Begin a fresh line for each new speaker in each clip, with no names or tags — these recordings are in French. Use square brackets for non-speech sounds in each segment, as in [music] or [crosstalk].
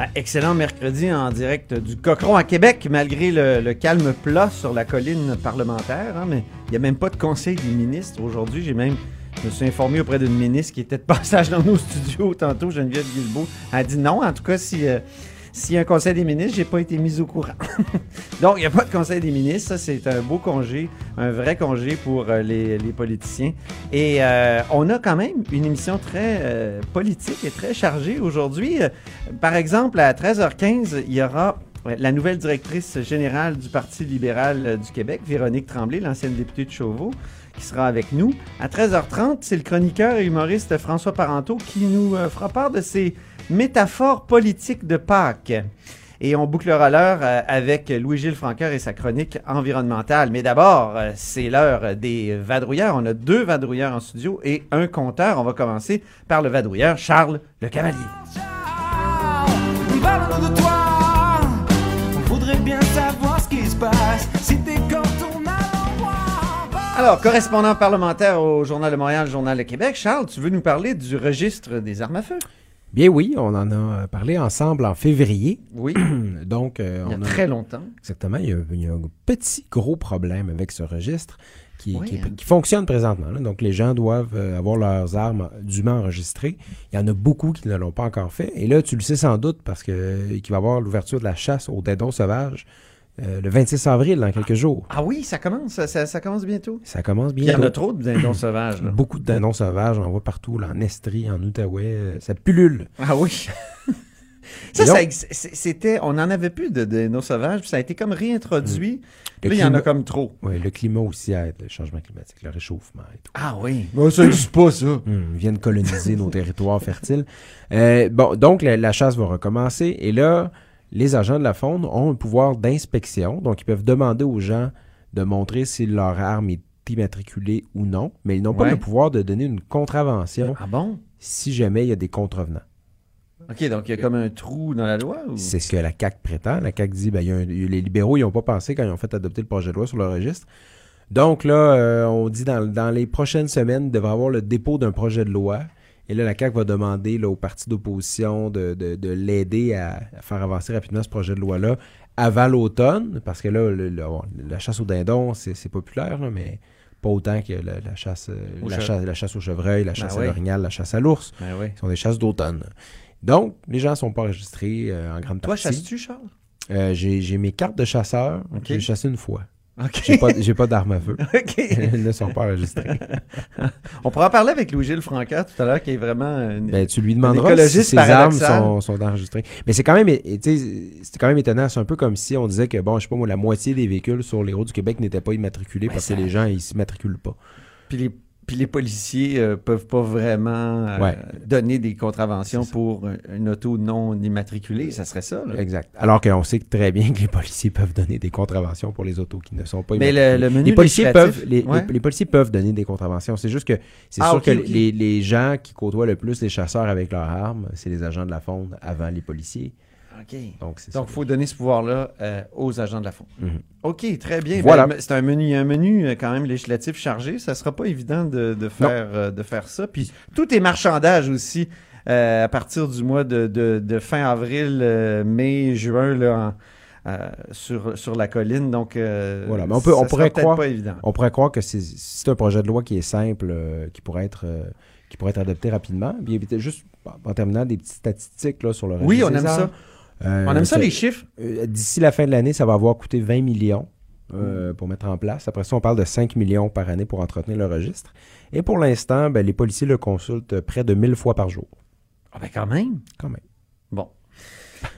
Ben, excellent mercredi en direct du Cochon à Québec, malgré le, calme plat sur la colline parlementaire. hein, mais il n'y a même pas de conseil des ministres aujourd'hui. J'ai même, je me suis informé auprès d'une ministre qui était de [laughs] passage dans nos studios tantôt, Geneviève Guilbeault. Elle a dit non. En tout cas, si, euh, s'il y a un conseil des ministres, j'ai pas été mis au courant. [laughs] Donc, il n'y a pas de conseil des ministres. Ça, c'est un beau congé, un vrai congé pour euh, les, les politiciens. Et euh, on a quand même une émission très euh, politique et très chargée aujourd'hui. Par exemple, à 13h15, il y aura la nouvelle directrice générale du Parti libéral du Québec, Véronique Tremblay, l'ancienne députée de Chauveau, qui sera avec nous. À 13h30, c'est le chroniqueur et humoriste François Parenteau qui nous fera part de ses métaphores politiques de Pâques. Et on bouclera l'heure euh, avec Louis-Gilles Franqueur et sa chronique environnementale. Mais d'abord, euh, c'est l'heure des vadrouilleurs. On a deux vadrouilleurs en studio et un compteur. On va commencer par le vadrouilleur Charles Le Cavalier. Alors, correspondant parlementaire au Journal de Montréal, Journal de Québec, Charles, tu veux nous parler du registre des armes à feu?
Bien oui, on en a parlé ensemble en février.
Oui, [clears throat]
Donc, euh,
il y a
on a-
très longtemps.
exactement, il y, a, il y a un petit gros problème avec ce registre qui,
Oui,
qui-
hein.
qui fonctionne présentement. là. Donc, les gens doivent euh, avoir leurs armes dûment enregistrées. Il y en a beaucoup qui ne l'ont pas encore fait. Et là, tu le sais sans doute parce que euh, qu'il va y avoir l'ouverture de la chasse aux dindons sauvages euh, le 26 avril, dans quelques jours.
Ah oui, ça commence, ça, commence bientôt.
Ça commence
Puis Il y en a trop de dindons sauvages. là.
Beaucoup de dindons sauvages, on en voit partout, là, en Estrie, en Outaouais, euh, ça pullule.
Ah oui. [laughs] ça, c'était, on n'en avait plus de dindons sauvages, puis ça a été comme réintroduit.
Le
Là, il y en a
climat-
comme trop.
Oui, le climat aussi aide, le changement climatique, le réchauffement et tout.
Ah oui. ça n'existe pas, ça.
Hum, ils viennent coloniser nos [laughs] territoires fertiles. Euh, bon, donc la, la chasse va recommencer et là, les agents de la faune ont un pouvoir d'inspection, donc ils peuvent demander aux gens de montrer si leur arme est immatriculée ou non, mais ils n'ont pas le pouvoir de donner une contravention
Ah bon?
si jamais il y a des contrevenants.
OK, donc il y a comme un trou dans la loi? Ou...
C'est ce que la CAQ prétend. La CAQ dit, ben, il y a un- les libéraux, ils n'ont pas pensé quand ils ont fait adopter le projet de loi sur le registre. Donc là, euh, on dit dans, dans les prochaines semaines, il devrait avoir le dépôt d'un projet de loi. Et là, la CAQ va demander là, aux partis d'opposition de, de- de l'aider à, à faire avancer rapidement ce projet de loi-là avant l'automne, parce que là, le- le- bon, la chasse aux dindons, c'est populaire, là, mais pas autant que la, la chasse, euh,
Au
la, chasse, la chasse au chevreuil, la chasse à l'orignal, la chasse à l'ours.
Ben oui.
Ce sont des chasses d'automne. Donc, les gens ne sont pas enregistrés euh, en grande
Toi,
partie.
chasses-tu, Charles?
Euh, j'ai mes cartes de chasseur.
Ok.
J'ai chassé une fois. J'ai pas, j'ai pas d'armes à feu. [laughs] Elles ne sont pas enregistrées. [laughs]
On pourra en parler avec Louis-Gilles Franca tout à l'heure, qui est vraiment... une-
Ben, tu lui demanderas si ses armes sont, sont enregistrées. Mais c'est quand même, c'est quand même étonnant. C'est un peu comme si on disait que, bon, je sais pas moi, la moitié des véhicules sur les routes du Québec n'étaient pas immatriculés parce
ça-
que les gens, ils s'immatriculent pas.
Puis les, puis les policiers euh, peuvent pas vraiment euh,
Ouais.
donner des contraventions pour un- une auto non immatriculée. Ça serait ça, là.
Exact. Alors qu'on sait très bien que les policiers peuvent donner des contraventions pour les autos qui ne sont pas
Mais
immatriculées.
le, le menu
les policiers peuvent les,
Ouais.
les- les policiers peuvent donner des contraventions. C'est juste que c'est
Ah,
sûr que les gens qui côtoient le plus les chasseurs avec leurs armes, c'est les agents de la faune avant les policiers. Donc
il faut donner ce pouvoir-là euh, aux agents de la faune.
Mhm.
OK, très bien.
Voilà.
Ben, c'est un menu, un menu euh, quand même législatif chargé. Ça sera pas évident de, de faire, euh, de faire ça. Puis tout est marchandage aussi euh, à partir du mois de, de- de fin avril, mai, juin là, en- euh, sur, sur la colline. Donc, euh,
Voilà, mais on peut- on pourrait croire-
pas évident.
On pourrait croire que c'est un projet de loi qui est simple, euh, qui pourrait être qui pourrait être adopté rapidement. Puis juste en terminant des petites statistiques là, sur le
Oui, on aime ça.
Euh,
On aime ça, les chiffres?
Euh, D'ici la fin de l'année, ça va avoir coûté 20 millions euh, pour mettre en place. Après ça, on parle de 5 millions par année pour entretenir le registre. Et pour l'instant, ben, les policiers le consultent près de 1000 fois par jour.
Ah ben quand même.
Quand même.
Bon.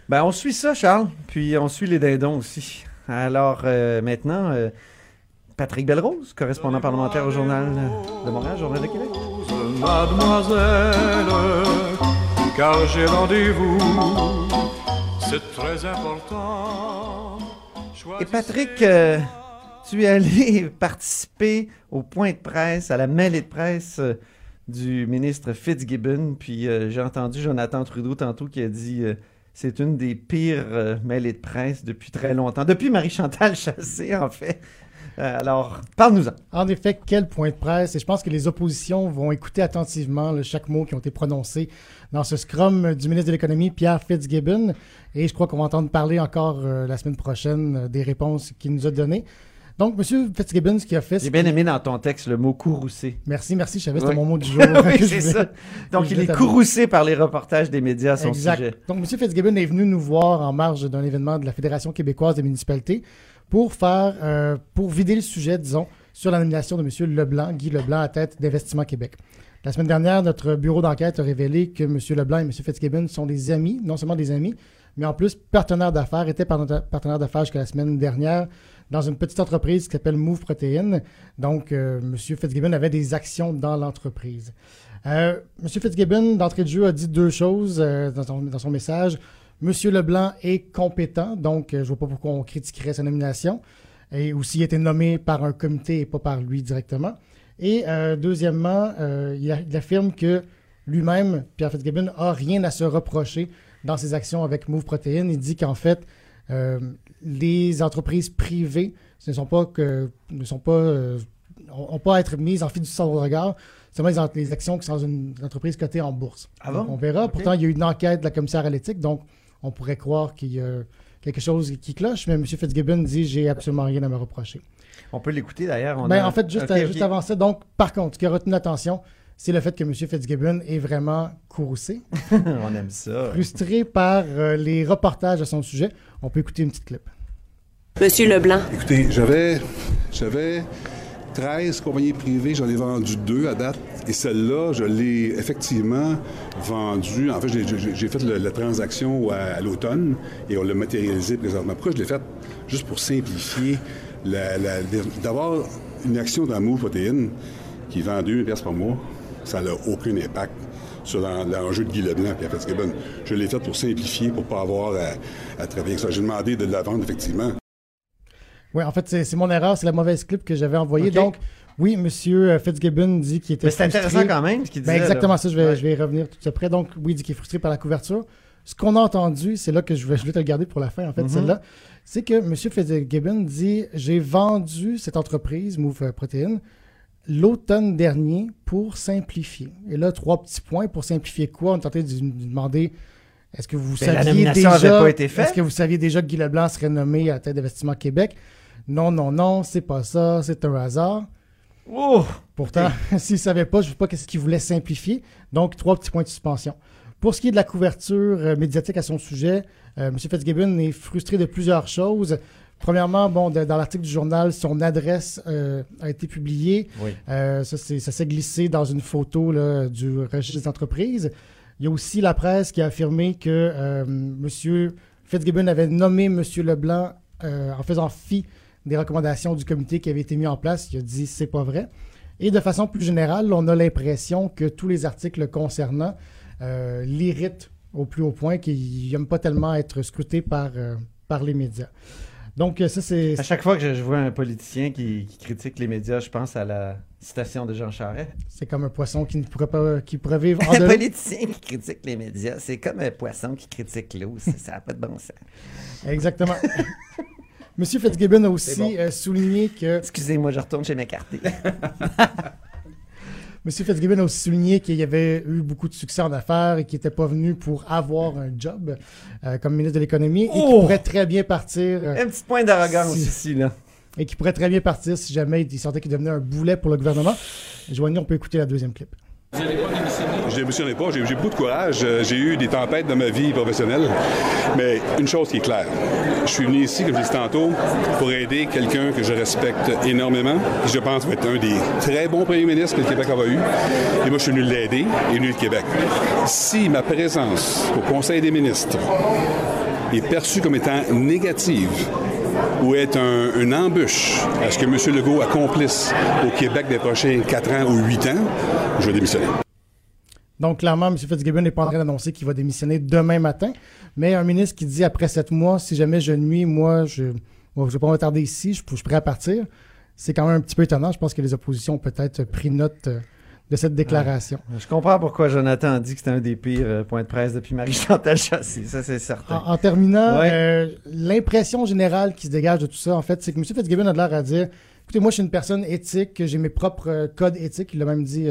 Ben, on suit ça, Charles. Puis on suit les dindons aussi. Alors, euh, maintenant, euh, Patrick Belrose, correspondant parlementaire au Journal de Montréal, Journal de Québec.
Mademoiselle, car j'ai rendez-vous. C'est très important.
Et Patrick, euh, tu es allé [laughs] participer au point de presse, à la mêlée de presse euh, du ministre Fitzgibbon. Puis euh, j'ai entendu Jonathan Trudeau tantôt qui a dit c'est une des pires mêlées de presse depuis très longtemps. Depuis Marie-Chantal Chassé, en fait. Euh, alors, parle-nous-en.
En effet, quel point de presse? Et je pense que les oppositions vont écouter attentivement là, chaque mot qui ont été prononcés dans ce scrum du ministre de l'Économie, Pierre Fitzgibbon. Et je crois qu'on va entendre parler encore euh, la semaine prochaine euh, des réponses qu'il nous a données. Donc, M. Fitzgibbon, ce qu'il a fait,
J'ai bien aimé dans ton texte le mot courroucé.
Merci, merci. Je savais que c'était mon mot du [laughs] jour.
oui, [laughs] c'est ça. Donc, il est courroucé par les reportages des médias à son
exact.
sujet.
Donc, M. Fitzgibbon est venu nous voir en marge d'un événement de la Fédération québécoise des municipalités pour faire, euh, pour vider le sujet, disons, sur la nomination de M. Leblanc, Guy Leblanc, à tête d'Investissement Québec. La semaine dernière, notre bureau d'enquête a révélé que M. Leblanc et M. Fitzgibbon sont des amis, non seulement des amis, mais en plus partenaires d'affaires, étaient partenaires d'affaires jusqu'à la semaine dernière dans une petite entreprise qui s'appelle Move Protein. Donc, euh, M. Fitzgibbon avait des actions dans l'entreprise. Euh, M. Fitzgibbon, d'entrée de jeu, a dit deux choses euh, dans son message. M. Leblanc est compétent, donc euh, je ne vois pas pourquoi on critiquerait sa nomination. Et aussi, il a été nommé par un comité et pas par lui directement. Et euh, deuxièmement, euh, il, a- il affirme que lui-même, Pierre Fitzgibbon, a rien à se reprocher dans ses actions avec Move Protein. Il dit qu'en fait, euh, les entreprises privées ce ne sont pas que ne sont pas ont pas à être mises en fiduciaire de regard. Seulement les, actions qui sont dans une entreprise cotée en bourse.
Ah
Donc, on verra. Pourtant, il y a eu une enquête de la commissaire à l'éthique, donc on pourrait croire qu'il y a quelque chose qui cloche, mais M. Fitzgibbon dit j'ai absolument rien à me reprocher.
On peut l'écouter d'ailleurs.
Ben,
a-
en fait, juste,
ok.
juste avant ça, donc, par contre, ce qui a retenu l'attention, c'est le fait que M. Fitzgibbon est vraiment courroucé, [laughs]
on aime ça.
frustré par euh, les reportages à son sujet. On peut écouter une petite clip.
Monsieur Leblanc,
Écoutez, j'avais, j'avais 13 compagnies privées, j'en ai vendu deux à date. Et celle-là, je l'ai effectivement vendue. En fait, j'ai, fait la transaction à, l'automne et on l'a matérialisé présentement. Pourquoi je l'ai fait? Juste pour simplifier, d'avoir une action dans Move Protéine qui vend 2 pièces par mois, ça n'a aucun impact sur l'en- l'enjeu de Guy Leblanc et. Je l'ai fait pour simplifier, pour ne pas avoir à, à travailler avec ça. J'ai demandé de la vendre, effectivement.
Oui, en fait, c'est mon erreur, c'est la mauvaise clip que j'avais envoyée. Donc, oui, M. Fitzgibbon dit qu'il était
Mais c'est intéressant quand même ce qu'il disait.
Ben, exactement
là.
ça, je vais,
Ouais.
je vais y revenir tout après. Donc, oui, il dit qu'il est frustré par la couverture. Ce qu'on a entendu, c'est là que je vais, je vais te le garder pour la fin, en fait,
Mhm.
celle-là, c'est que M. Fitzgibbon dit J'ai vendu cette entreprise, Move Protein, l'automne dernier pour simplifier. Et là, trois petits points. Pour simplifier quoi? On est tenté de lui demander est-ce que vous
Ben,
saviez déjà
pas été.
Est-ce que vous saviez déjà que Guy Leblanc serait nommé à la tête d'Investissement Québec? Non, non, non, c'est pas ça, c'est un hasard.
Oh!
Pourtant, [laughs] [laughs] s'il ne savait pas, je ne sais pas qu'est-ce qu'il voulait simplifier. Donc, trois petits points de suspension. Pour ce qui est de la couverture euh, médiatique à son sujet, euh, M. Fitzgibbon est frustré de plusieurs choses. Premièrement, bon, de- dans l'article du journal, son adresse euh, a été publiée.
Oui.
Ça, s'est glissé dans une photo là, du registre des entreprises. Il y a aussi la presse qui a affirmé que M. Fitzgibbon avait nommé M. Leblanc en faisant fi des recommandations du comité qui avait été mis en place. Il a dit c'est pas vrai. Et de façon plus générale, on a l'impression que tous les articles le concernant euh, l'irritent au plus haut point, qu'il n'aime pas tellement être scruté par, euh, par les médias. Donc, ça, c'est.
À chaque fois que je, vois un politicien qui, qui critique les médias, je pense à la citation de Jean Charest.
C'est comme un poisson qui ne pourrait pas qui pourrait vivre en
Un politicien qui critique les médias, c'est comme un poisson qui critique l'eau. Ça n'a pas de bon sens.
Exactement. [laughs] Monsieur Fitzgibbon a aussi
bon.
euh, souligné que
Excusez-moi, je retourne chez McCarthy. [laughs]
Monsieur Fitzgibbon a aussi souligné qu'il y avait eu beaucoup de succès en affaires et qu'il n'était pas venu pour avoir un job euh, comme ministre de l'économie et qu'il
Oh!
pourrait très bien partir euh,
un petit point d'arrogance
Si-
ici, là.
et qu'il pourrait très bien partir si jamais il sentait qu'il devenait un boulet pour le gouvernement. Joanie, on peut écouter la deuxième clip.
Je démissionnais pas. J'ai beaucoup de courage. J'ai eu des tempêtes dans ma vie professionnelle. Mais une chose qui est claire. Je suis venu ici, comme je disais tantôt, pour aider quelqu'un que je respecte énormément. qui, Je pense va être un des très bons premiers ministres que le Québec a eu. Et moi, je suis venu l'aider et venu le Québec. Si ma présence au Conseil des ministres est perçue comme étant négative ou est un, une embûche à ce que M. Legault accomplisse au Québec des prochains 4 ans ou 8 ans, je vais démissionner.
Donc, clairement, M. Fitzgibbon n'est pas en train d'annoncer qu'il va démissionner demain matin. Mais un ministre qui dit après sept mois, si jamais je nuis, moi, je, ne vais pas m'attarder ici, je, je suis prêt à partir. C'est quand même un petit peu étonnant. Je pense que les oppositions ont peut-être pris note euh, de cette déclaration.
Je comprends pourquoi Jonathan a dit que c'était un des pires euh, points de presse depuis Marie-Chantal Chassé. Ça, c'est certain.
En, en terminant,
Ouais.
euh, l'impression générale qui se dégage de tout ça, en fait, c'est que M. Fitzgibbon a de l'air à dire écoutez, moi, je suis une personne éthique, j'ai mes propres euh, codes éthiques. Il l'a même dit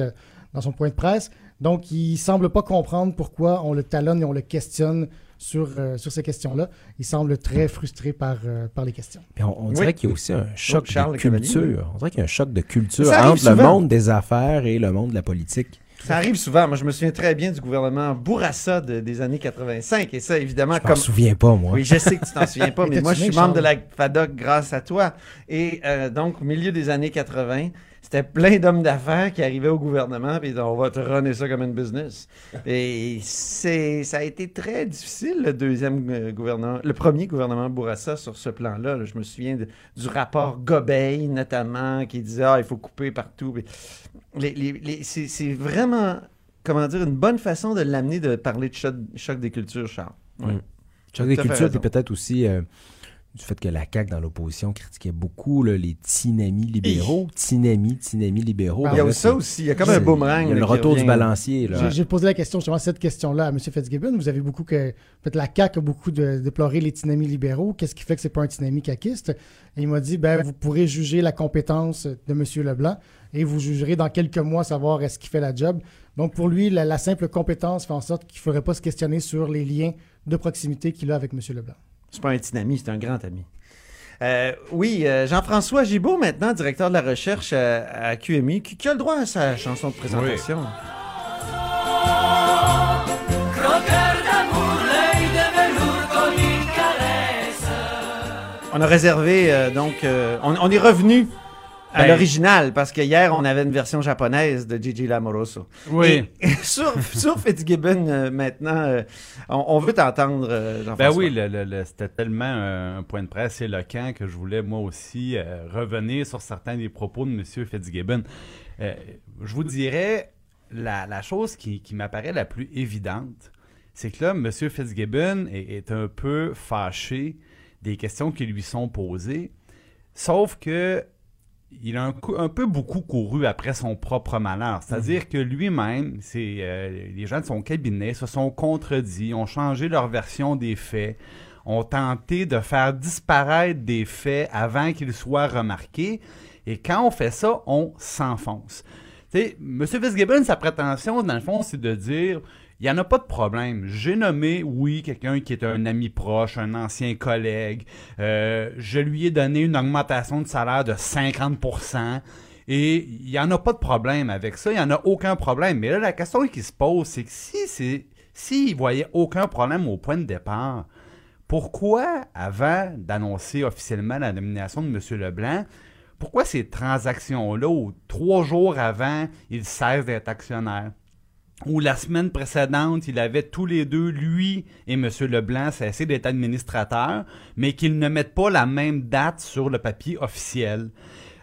dans son point de presse. Donc, il semble pas comprendre pourquoi on le talonne et on le questionne sur, euh, sur ces questions-là. Il semble très frustré par, euh, par les questions.
Puis on, on dirait
Oui.
qu'il y a aussi un choc de culture. On dirait qu'il y a un choc de culture entre le monde des affaires et le monde de la politique.
Ça arrive souvent. Moi, je me souviens très bien du gouvernement Bourassa de- des années 85. Et ça, évidemment,
Je m'en
comme.
souviens pas, moi.
Oui, je sais que tu t'en souviens pas, [laughs] mais moi, je suis membre de la FADOC grâce à toi. Et euh, donc, au milieu des années 80, c'était plein d'hommes d'affaires qui arrivaient au gouvernement et on va te runner ça comme une business. [laughs] Et c'est, ça a été très difficile, le deuxième euh, gouvernement, le premier gouvernement Bourassa sur ce plan-là. là. Je me souviens de- du rapport Gobeil, notamment, qui disait, ah, il faut couper partout. Mais les- les- les- c'est, c'est vraiment, comment dire, une bonne façon de l'amener de parler de choc, choc des cultures, Charles. Ouais.
Mm. Choc des cultures, puis peut-être aussi euh, du fait que la CAQ, dans l'opposition, critiquait beaucoup là, les tinamis libéraux. Tinamis, tinamis libéraux.
Il y a
Ben là,
ça aussi. Il y a comme un boomerang.
Il y a
là,
le retour du balancier.
J'ai- posé la question, justement, cette question-là à M. Fitzgibbon. Vous avez beaucoup que. Peut-être la CAQ a beaucoup de, déploré les tinamis libéraux. Qu'est-ce qui fait que c'est pas un tinami caquiste? Et il m'a dit ben, vous pourrez juger la compétence de M. Leblanc et vous jugerez dans quelques mois savoir est-ce qu'il fait la job. Donc, pour lui, la, la simple compétence fait en sorte qu'il ne faudrait pas se questionner sur les liens de proximité qu'il a avec M. Leblanc.
C'est pas un petit ami, c'est un grand ami. Euh, oui, euh, Jean-François Gibault, maintenant directeur de la recherche euh, à, QMI, qui, qui a le droit à sa chanson de présentation. On a réservé, euh, donc, on, on est revenu à
Ben-
l'original, parce que hier, on avait une version japonaise de Gigi Lamoroso.
Oui.
Et [laughs] sur, sur Fitzgibbon, euh, maintenant, euh, on, on veut t'entendre, euh.
Ben oui, c'était tellement euh, un point de presse éloquent que je voulais moi aussi revenir sur certains des propos de M. Fitzgibbon. Je vous dirais, la, la chose qui, qui m'apparaît la plus évidente, c'est que là, M. Fitzgibbon est, est un peu fâché des questions qui lui sont posées, sauf que il a un, peu beaucoup couru après son propre malheur. C'est-à-dire que lui-même, c'est, euh, les gens de son cabinet se sont contredits, ont changé leur version des faits, ont tenté de faire disparaître des faits avant qu'ils soient remarqués. Et quand on fait ça, on s'enfonce. Tu sais, M. Fitzgibbon, sa prétention, dans le fond, c'est de dire il n'y en a pas de problème. J'ai nommé, oui, quelqu'un qui est un ami proche, un ancien collègue. Euh, je lui ai donné une augmentation de salaire de 50% et il n'y en a pas de problème avec ça. Il n'y en a aucun problème. Mais là, la question qui se pose, c'est que si c'est s'il voyait aucun problème au point de départ, pourquoi, avant d'annoncer officiellement la nomination de M. Leblanc, pourquoi ces transactions-là, trois jours avant, il cesse d'être actionnaire? Ou la semaine précédente, il avait tous les deux, lui et M. Leblanc, cessé d'être administrateurs, mais qu'ils ne mettent pas la même date sur le papier officiel.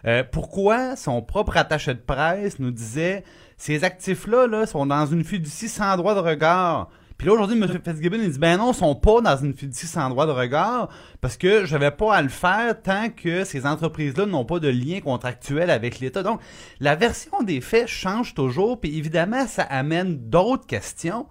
Euh, pourquoi son propre attaché de presse nous disait ces actifs-là là, sont dans une fiducie sans droit de regard. Puis là, aujourd'hui, M. Fitzgibbon, il dit, ben non, ils sont pas dans une fiducie sans droit de regard parce que je vais pas à le faire tant que ces entreprises-là n'ont pas de lien contractuel avec l'État. Donc, la version des faits change toujours, puis évidemment, ça amène d'autres questions.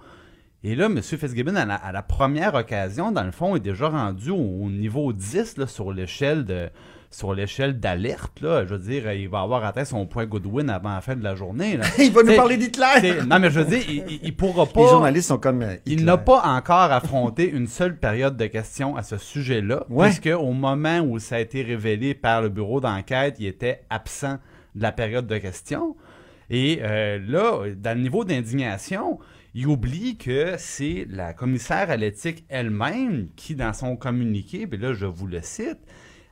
Et là, M. Fitzgibbon, à la, première occasion, dans le fond, est déjà rendu au, au niveau 10 là, sur l'échelle de sur l'échelle d'alerte. là. Je veux dire, il va avoir atteint son point Goodwin avant la fin de la journée. là. [laughs]
Il va nous parler d'Hitler!
Non, mais je veux dire, il, il pourra pas...
Les journalistes sont comme. euh,
Il n'a pas encore affronté une seule période de questions à ce sujet-là,
Ouais.
puisque au moment où ça a été révélé par le bureau d'enquête, il était absent de la période de questions. Et euh, là, dans le niveau d'indignation, il oublie que c'est la commissaire à l'éthique elle-même qui, dans son communiqué, puis là, je vous le cite,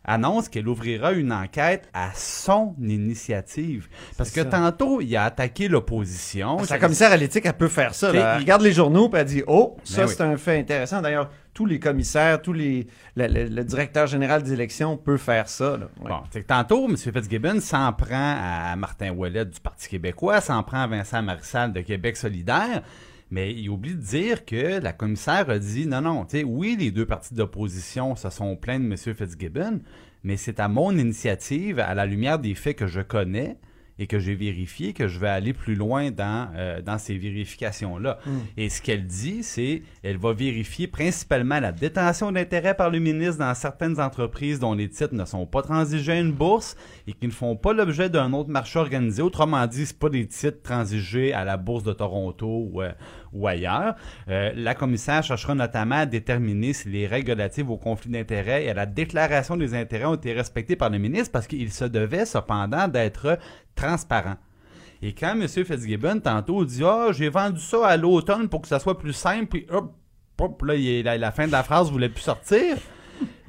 annonce qu'elle ouvrira une enquête à son initiative. Parce que
ça.
tantôt, il a attaqué l'opposition.
Sa commissaire à l'éthique, elle peut faire ça. Là. Elle
il-
regarde les journaux et elle dit Oh, ça,
Ben oui.
c'est un fait intéressant. D'ailleurs, tous les commissaires, tous les. Le, le- le directeur général des élections peut faire ça. là. Ouais.
Bon, c'est que tantôt, M. Fitzgibbon s'en prend à Martin Ouellet du Parti québécois, s'en prend à Vincent Marissal de Québec solidaire, Mais il oublie de dire que la commissaire a dit non, non, tu sais, oui, les deux partis d'opposition se sont plaints de M. Fitzgibbon, mais c'est à mon initiative, à la lumière des faits que je connais et que j'ai vérifiés, que je vais aller plus loin dans, euh, dans ces vérifications-là. Et ce qu'elle dit, c'est elle va vérifier principalement la détention d'intérêts par le ministre dans certaines entreprises dont les titres ne sont pas transigés à une bourse et qui ne font pas l'objet d'un autre marché organisé. Autrement dit, c'est pas des titres transigés à la bourse de Toronto ou, euh, ou ailleurs. Euh, la commissaire cherchera notamment à déterminer si les règles relatives au conflit d'intérêts et à la déclaration des intérêts ont été respectées par le ministre parce qu'il se devait cependant d'être transparent. Et quand M. Fitzgibbon, tantôt, dit Ah, j'ai vendu ça à l'automne pour que ça soit plus simple, puis hop, hop, là, la fin de la phrase voulait plus sortir.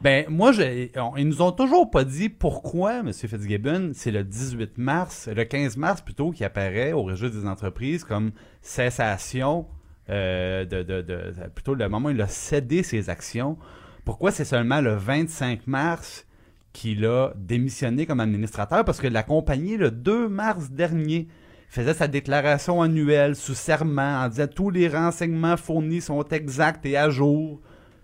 Ben, moi, je- on- ils nous ont toujours pas dit pourquoi, M. Fitzgibbon, c'est le 18 mars, le 15 mars plutôt, qui apparaît au registre des entreprises comme cessation euh, de, de, de- plutôt le moment où il a cédé ses actions. Pourquoi c'est seulement le 25 mars qu'il a démissionné comme administrateur? Parce que la compagnie, le 2 mars dernier, faisait sa déclaration annuelle sous serment en disant tous les renseignements fournis sont exacts et à jour.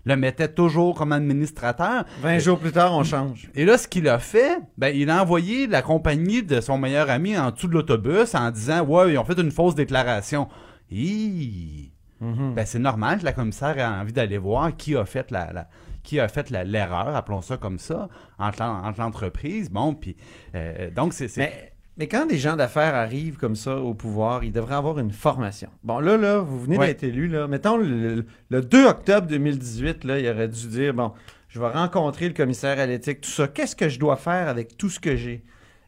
Le mettait toujours comme administrateur.
20 jours plus tard, on change.
Et là, ce qu'il a fait, ben, il a envoyé la compagnie de son meilleur ami en dessous de l'autobus en disant Ouais, ils ont fait une fausse déclaration. Hi! Ben, c'est normal que la commissaire ait envie d'aller voir qui a fait la, la- qui a fait la- l'erreur, appelons ça comme ça, entre, l'en- entre l'entreprise. Bon, puis euh, donc c'est c'est-
Mais, mais quand des gens d'affaires arrivent comme ça au pouvoir, ils devraient avoir une formation. Bon, là, là, vous venez
Ouais.
d'être élu, là. Mettons, le, le 2 octobre 2018, là, il aurait dû dire, bon, je vais rencontrer le commissaire à l'éthique, tout ça. Qu'est-ce que je dois faire avec tout ce que j'ai?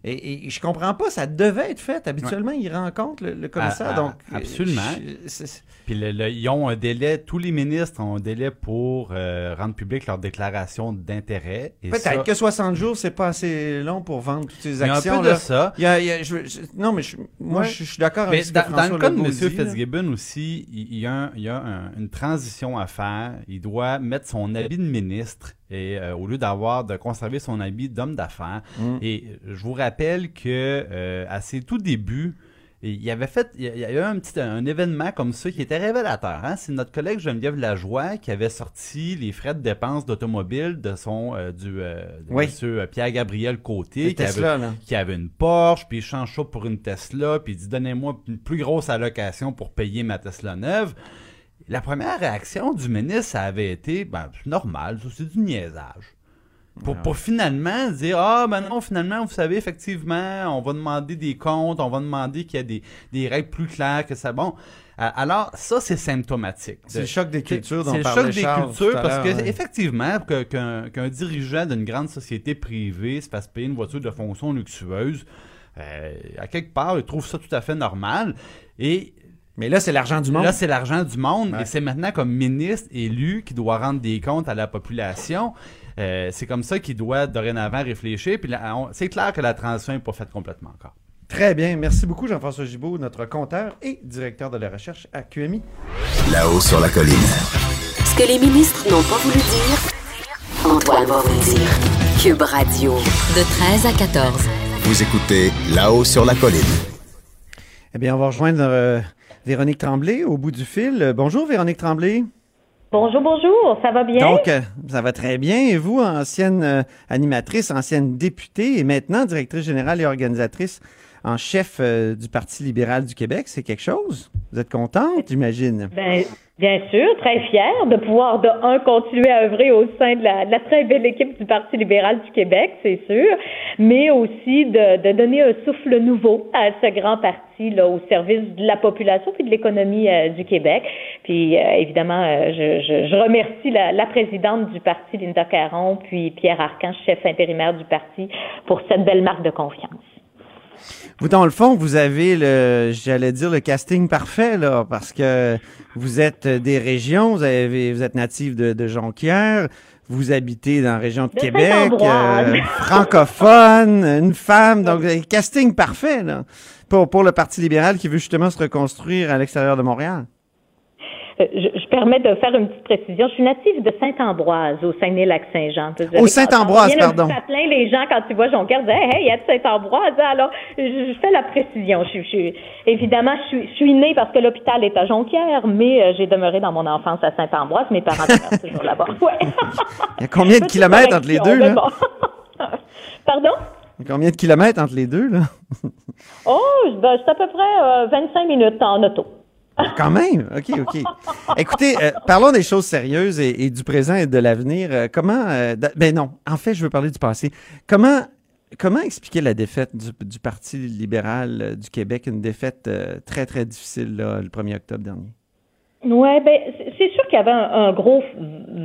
Et, et je comprends pas, ça devait être fait. Habituellement, il rencontre le, le commissaire,
Ah, ah,
donc... euh,
absolument.
je-
Puis le- le- ils ont un délai, tous les ministres ont un délai pour euh, rendre public leur déclaration d'intérêt.
Peut-être
ça-
que 60 jours, c'est pas assez long pour vendre toutes ces
il y a un
actions.
peu de ça.
Il y a- il y a- je- je- non, mais je- moi,
Ouais.
je, suis d'accord avec ce que
dans, le cas de M. Fitzgibbon aussi, il, il y a, un- il y a un- une transition à faire. Il doit mettre son habit de ministre et euh, au lieu d'avoir de conserver son habit d'homme d'affaires.
Mm.
Et euh, je vous rappelle que euh, à ses tout débuts, il y avait fait, il y un petit un événement comme ça qui était révélateur. hein. C'est notre collègue Geneviève Lajoie qui avait sorti les frais de dépenses d'automobile de son euh, du de
Oui.
monsieur Pierre-Gabriel Côté
Les
qui avait,
Tesla,
qui avait une Porsche, puis il change ça pour une Tesla, puis il dit donnez-moi une plus grosse allocation pour payer ma Tesla neuve. La première réaction du ministre, ça avait été ben, c'est normal, c'est du niaisage. Pour, pour finalement dire Ah, ben non, finalement, vous savez, effectivement, on va demander des comptes, on va demander qu'il y a des, des règles plus claires, que ça. Bon. Alors, ça, c'est symptomatique.
C'est le choc des cultures dont
C'est le choc des
Charles
cultures parce que,
ouais.
effectivement, qu'un dirigeant d'une grande société privée se fasse payer une voiture de fonction luxueuse, euh, à quelque part, il trouve ça tout à fait normal. Et
Mais là, c'est l'argent du monde.
Là, c'est l'argent du monde
Ouais.
et c'est maintenant comme ministre élu qui doit rendre des comptes à la population. Euh, c'est comme ça qu'il doit dorénavant réfléchir. Puis là, on- c'est clair que la transition n'est pas faite complètement encore.
Très bien. Merci beaucoup, Jean-François Gibault, notre compteur et directeur de la recherche à QMI.
Là-haut sur la colline.
Ce que les ministres n'ont pas voulu dire, Antoine va vous le dire. Cube Radio, de 13 à 14.
Vous écoutez Là-haut sur la colline.
Eh bien, on va rejoindre euh, Véronique Tremblay au bout du fil. Euh, bonjour, Véronique Tremblay.
Bonjour, bonjour, ça va bien?
Donc, euh, ça va très bien. Et vous, ancienne euh, animatrice, ancienne députée et maintenant directrice générale et organisatrice en chef euh, du Parti libéral du Québec, c'est quelque chose? Vous êtes contente, j'imagine?
Ben, bien sûr, très fière de pouvoir, de un, continuer à œuvrer au sein de la, très belle équipe du Parti libéral du Québec, c'est sûr, mais aussi de, donner un souffle nouveau à ce grand parti là, au service de la population puis de l'économie euh, du Québec. Puis, euh, évidemment, je, je, je remercie la, la présidente du parti, Linda Caron, puis Pierre Arcan, chef intérimaire du parti, pour cette belle marque de confiance.
Vous, dans le fond, vous avez le, j'allais dire, le casting parfait, là, parce que vous êtes des régions, vous, avez, vous êtes natif de, de Jonquière, vous habitez dans la région de,
De
Québec, euh, [laughs] francophone, une femme, donc vous avez le casting parfait, là, pour, pour le Parti libéral qui veut justement se reconstruire à l'extérieur de Montréal.
Euh, je, je permets de faire une petite précision. Je suis native de Saint-Ambroise, au Saguenay-Lac-Saint-Jean.
Au Saint-Ambroise, pardon.
Ça plein les gens quand tu vois Jonquière, disent Hey, il y a de Saint-Ambroise. Alors, je, je fais la précision. Je, je, évidemment, je suis, je suis née parce que l'hôpital est à Jonquière, mais euh, j'ai demeuré dans mon enfance à Saint-Ambroise. Mes parents demeurent [laughs] toujours là-bas. Ouais.
Il y a combien de kilomètres entre les deux, là?
bon. [laughs] Pardon?
Il y a Combien de kilomètres entre les deux, là?
Oh, ben, c'est à peu près euh, 25 minutes en auto.
Quand même, OK, OK. Écoutez, euh, parlons des choses sérieuses et, du présent et de l'avenir. Euh, comment, euh, ben non, en fait, je veux parler du passé. Comment, comment expliquer la défaite du, Parti libéral du Québec, une défaite très, très difficile là, le 1er octobre dernier?
Ouais, ben c'est- sûr qu'il y avait un, gros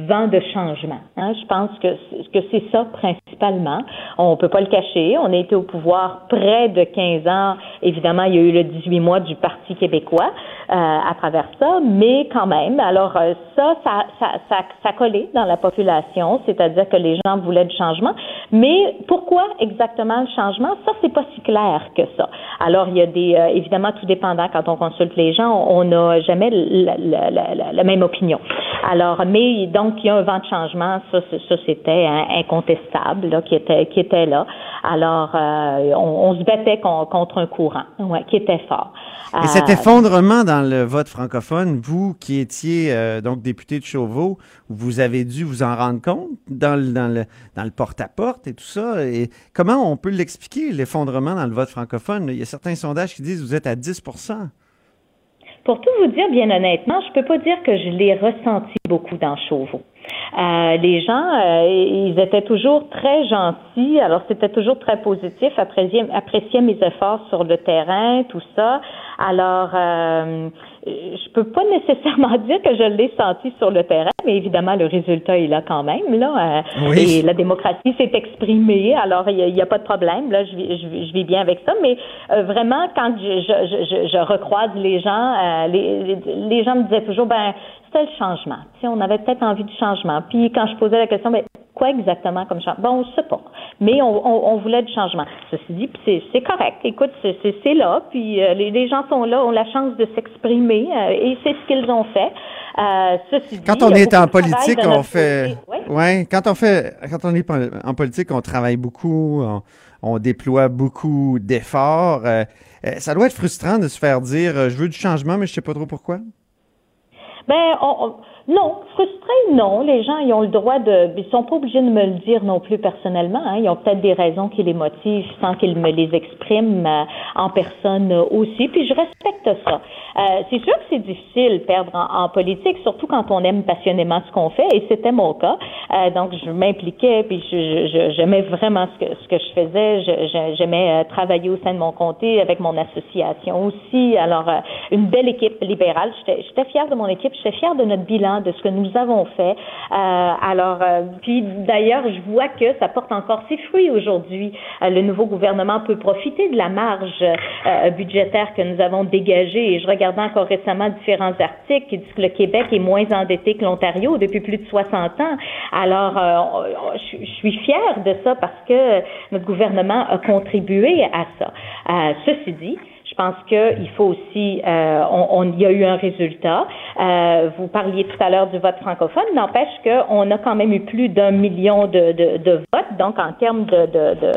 vent de changement. Hein. Je pense que que c'est ça principalement. On peut pas le cacher. On a été au pouvoir près de 15 ans. Évidemment, il y a eu le 18 mois du Parti québécois à travers ça, mais quand même. Alors euh, ça, ça, ça, ça, ça collait dans la population, c'est-à-dire que les gens voulaient du changement. Mais pourquoi exactement le changement? Ça, c'est pas si clair que ça. Alors il y a des, euh, évidemment, tout dépendant quand on consulte les gens, on n'a jamais la, même opinion. Alors, mais donc il y a un vent de changement, ça, ça c'était incontestable, là, qui était qui était là. Alors, euh, on, on se battait con- contre un courant, ouais, qui était fort.
Et cet
Euh,
effondrement dans le vote francophone, vous qui étiez euh, donc député de Chauveau, vous avez dû vous en rendre compte dans le, dans le, dans le porte-à-porte et tout ça. Et comment on peut l'expliquer, l'effondrement dans le vote francophone? Il y a certains sondages qui disent que vous êtes à 10%
Pour tout vous dire, bien honnêtement, je peux pas dire que je l'ai ressenti beaucoup dans Chauveau. Euh, les gens, euh, ils étaient toujours très gentils, alors c'était toujours très positif, appréciaient, appréciaient mes efforts sur le terrain, tout ça. Alors, euh, je peux pas [laughs] nécessairement dire que je l'ai senti sur le terrain, mais évidemment, le résultat est là quand même. Là, Euh,
Oui.
Et la démocratie s'est exprimée, alors il n'y a, il y a pas de problème. Là, je vis, je, vis- je vis bien avec ça, mais euh, vraiment, quand je, je, je, je- je recroise les gens, euh, les, les gens me disaient toujours, ben, c'était le changement. Tu sais, on avait peut-être envie du changement. Puis quand je posais la question, ben, quoi exactement comme changement? Bon, on ne sait pas. Mais on, on, on voulait du changement. Ceci dit, puis c'est, c'est correct. Écoute, c'est, c'est, c'est là. Puis euh, les, les gens sont là, ont la chance de s'exprimer euh, et c'est ce qu'ils ont fait. Euh, ceci dit,
Quand on
y a
est en politique, on fait.
côté. Ouais.
Quand on fait, quand on est en politique, on travaille beaucoup, on, on déploie beaucoup d'efforts. euh, euh, ça doit être frustrant de se faire dire, euh, je veux du changement, mais je sais pas trop pourquoi.
Ben, on, non, frustré, non. Les gens, ils ont le droit de, ils sont pas obligés de me le dire non plus personnellement. hein. Ils ont peut-être des raisons qui les motivent sans qu'ils me les expriment euh, en personne euh, aussi. Puis je respecte ça. Euh, c'est sûr que c'est difficile perdre en, politique, surtout quand on aime passionnément ce qu'on fait, et c'était mon cas. Euh, donc je m'impliquais, puis je, je- je- j'aimais vraiment ce que ce que je faisais. J'aimais euh, travailler au sein de mon comté avec mon association aussi. Alors une belle équipe libérale. J'étais fière de mon équipe. J'étais fière de notre bilan, de ce que nous avons fait. Euh, alors euh, puis d'ailleurs, je vois que ça porte encore ses fruits aujourd'hui. Euh, le nouveau gouvernement peut profiter de la marge euh, budgétaire que nous avons dégagée. Et je regardais encore récemment différents articles qui disent que le Québec est moins endetté que l'Ontario depuis plus de 60 ans. Alors, euh, je je suis fière de ça parce que notre gouvernement a contribué à ça. Ceci dit, je pense qu'il faut aussi, euh, on, on- y a eu un résultat. Euh, vous parliez tout à l'heure du vote francophone, n'empêche qu'on a quand même eu plus d'un million de, de, de votes. Donc, en termes de, de,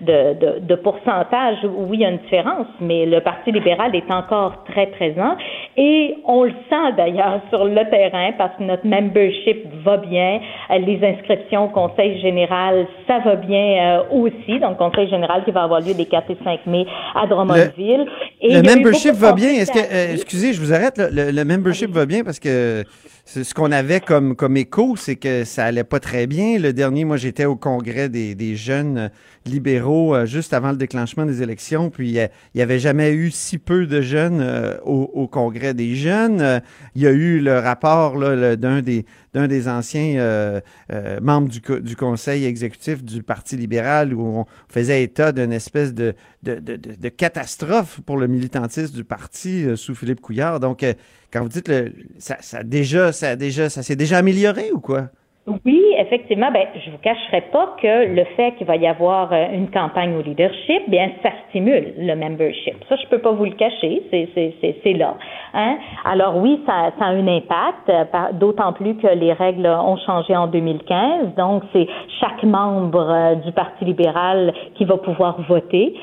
de, de, de, pourcentage, oui, il y a une différence, mais le Parti libéral est encore très présent. Et on le sent d'ailleurs [laughs] sur le terrain parce que notre membership va bien. Euh, Les inscriptions au Conseil général, ça va bien euh, aussi. Donc, Conseil général qui va avoir lieu les 4 et 5 mai à Drummondville. Et
le membership va bien. Est-ce que, euh, excusez, je vous arrête. là. Le, le membership va bien parce que ce qu'on avait comme, écho, c'est que ça allait pas très bien. Le dernier, moi, j'étais au congrès des, jeunes euh, libéraux euh, juste avant le déclenchement des élections. Puis euh, il y avait jamais eu si peu de jeunes au, congrès des jeunes. Il y a eu le rapport d'un des d'un des anciens euh, euh, membres du, co- du conseil exécutif du Parti libéral où on faisait état d'une espèce de, catastrophe pour le militantisme du parti euh, sous Philippe Couillard. Donc, quand vous dites le, ça, déjà, déjà, ça s'est déjà amélioré ou quoi?
Oui, effectivement. Ben, je vous cacherai pas que le fait qu'il va y avoir euh, une campagne au leadership, bien, ça stimule le membership. Ça, je peux pas vous le cacher. C'est, là. Hein? Alors oui, ça, ça a un impact, euh, d'autant plus que les règles ont changé en 2015. Donc, c'est chaque membre euh, du Parti libéral qui va pouvoir voter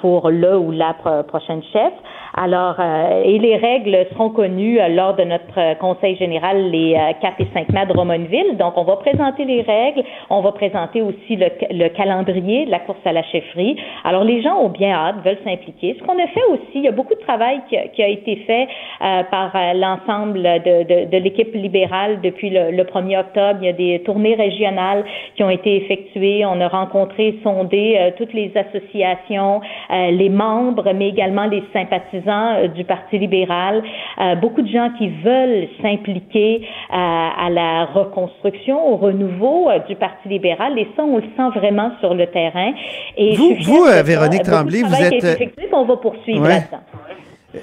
pour le ou la pro- prochaine chef. Alors, euh, et les règles seront connues euh, lors de notre euh, Conseil général les euh, 4 et 5 mai de Drummondville. Donc, on va présenter les règles, on va présenter aussi le, le calendrier de la course à la chefferie. Alors, les gens ont bien hâte, veulent s'impliquer. Ce qu'on a fait aussi, il y a beaucoup de travail qui, qui a été fait euh, par euh, l'ensemble de, de, de l'équipe libérale depuis le, le 1er octobre. Il y a des tournées régionales qui ont été effectuées. On a rencontré, sondé euh, toutes les associations, euh, les membres, mais également les sympathisants euh, du Parti libéral. Euh, beaucoup de gens qui veulent s'impliquer euh, à la reconstruction, au renouveau du Parti libéral. Et ça, on le sent vraiment sur le terrain. Et
Vous- vous,
ça.
Véronique
de
Tremblay, vous êtes,
puis on va poursuivre
Ouais.
là-dedans.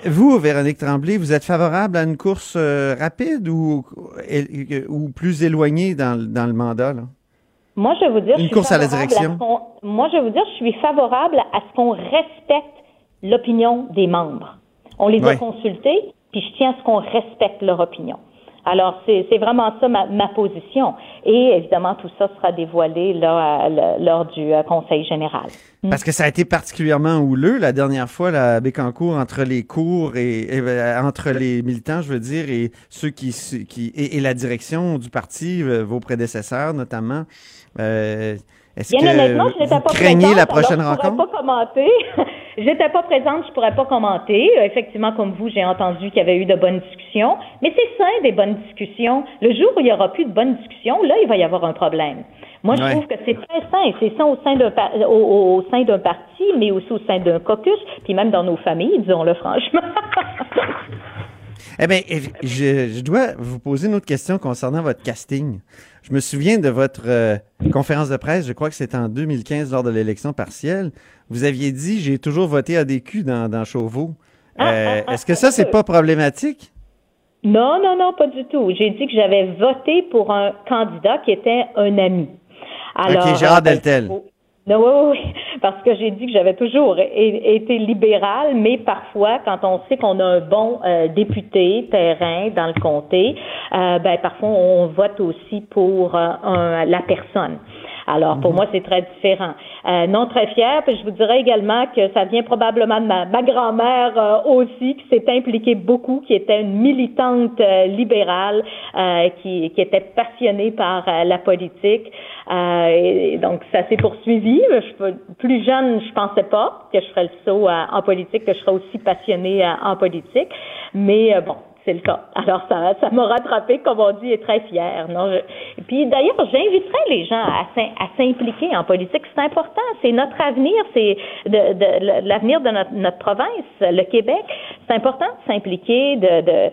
Vous, Véronique Tremblay, vous êtes favorable à une course euh, rapide ou, ou plus éloignée dans, le- dans le mandat? Là?
Moi, je vais vous dire,
Une
je suis
course à la direction.
moi, je vais vous dire, je suis favorable à ce qu'on respecte l'opinion des membres. On les
Ouais.
a consultés, puis je tiens à ce qu'on respecte leur opinion. Alors, c'est vraiment ça ma, ma position. Et évidemment, tout ça sera dévoilé là, à- le- lors du euh, Conseil général.
Parce que ça a été particulièrement houleux la dernière fois là, à Bécancour entre les cours et, et, euh, entre les militants, je veux dire, et ceux qui, qui et, et la direction du parti, euh, vos prédécesseurs notamment. Euh, Est-ce que
honnêtement, je n'étais
vous
pas
craignez la prochaine
alors je
rencontre?
pourrais pas commenter. [laughs] J'étais pas présente, je pourrais pas commenter. Euh, Effectivement, comme vous, j'ai entendu qu'il y avait eu de bonnes discussions. Mais c'est sain des bonnes discussions. Le jour où il y aura plus de bonnes discussions, là, il va y avoir un problème. Moi, je
Ouais.
trouve que c'est très sain. C'est sain au sein d'un au- au sein d'un parti, mais aussi au sein d'un caucus, puis même dans nos familles, disons-le franchement. [laughs]
Eh bien, je, je dois vous poser une autre question concernant votre casting. Je me souviens de votre euh, conférence de presse, je crois que c'était en 2015 lors de l'élection partielle. Vous aviez dit j'ai toujours voté ADQ dans, dans Chauveau. Euh, Est-ce que ça, c'est pas problématique?
Non, non, non, pas du tout. J'ai dit que j'avais voté pour un candidat qui était un ami.
Ok, Gérard
euh, ben,
Deltel.
faut- Non, oui, parce que j'ai dit que j'avais toujours été libérale, mais parfois, quand on sait qu'on a un bon euh, député terrain dans le comté, euh, ben parfois on vote aussi pour euh, un- la personne. Alors, pour moi, c'est très différent. Euh, non, très fière. Puis je vous dirais également que ça vient probablement de ma, ma grand-mère euh, aussi, qui s'est impliquée beaucoup, qui était une militante euh, libérale, euh, qui, qui était passionnée par euh, la politique. Euh, et, et donc, ça s'est poursuivi. Je, plus jeune, je pensais pas que je ferais le saut euh, en politique, que je serais aussi passionnée euh, en politique. Mais euh, bon, c'est le cas. Alors, ça, ça m'a rattrapé, comme on dit, et très fière. Non, je- puis, d'ailleurs, j'inviterais les gens à, s'im- à s'impliquer en politique. C'est important. C'est notre avenir. C'est de, de- l'avenir de notre, notre province, le Québec. C'est important de s'impliquer, de, de,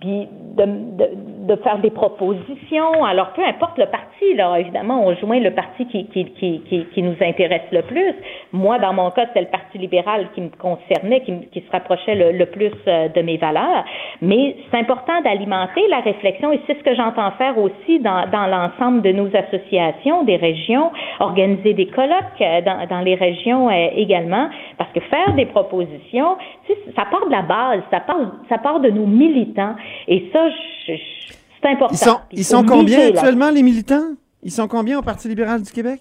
puis de, faire des propositions. Alors, peu importe le parti, là, évidemment, on joint le parti qui, qui, qui, qui, nous intéresse le plus. Moi, dans mon cas, c'est le Parti libéral qui me concernait, qui, qui se rapprochait le, le plus euh, de mes valeurs. Mais c'est important d'alimenter la réflexion et c'est ce que j'entends faire aussi dans, dans l'ensemble de nos associations, des régions, organiser des colloques euh, dans, dans les régions euh, également, parce que faire des propositions, tu sais, ça part de la base, ça part, ça part de nos militants. Et ça, c'est important.
Ils sont, ils sont combien actuellement, les militants? Ils sont combien au Parti libéral du Québec?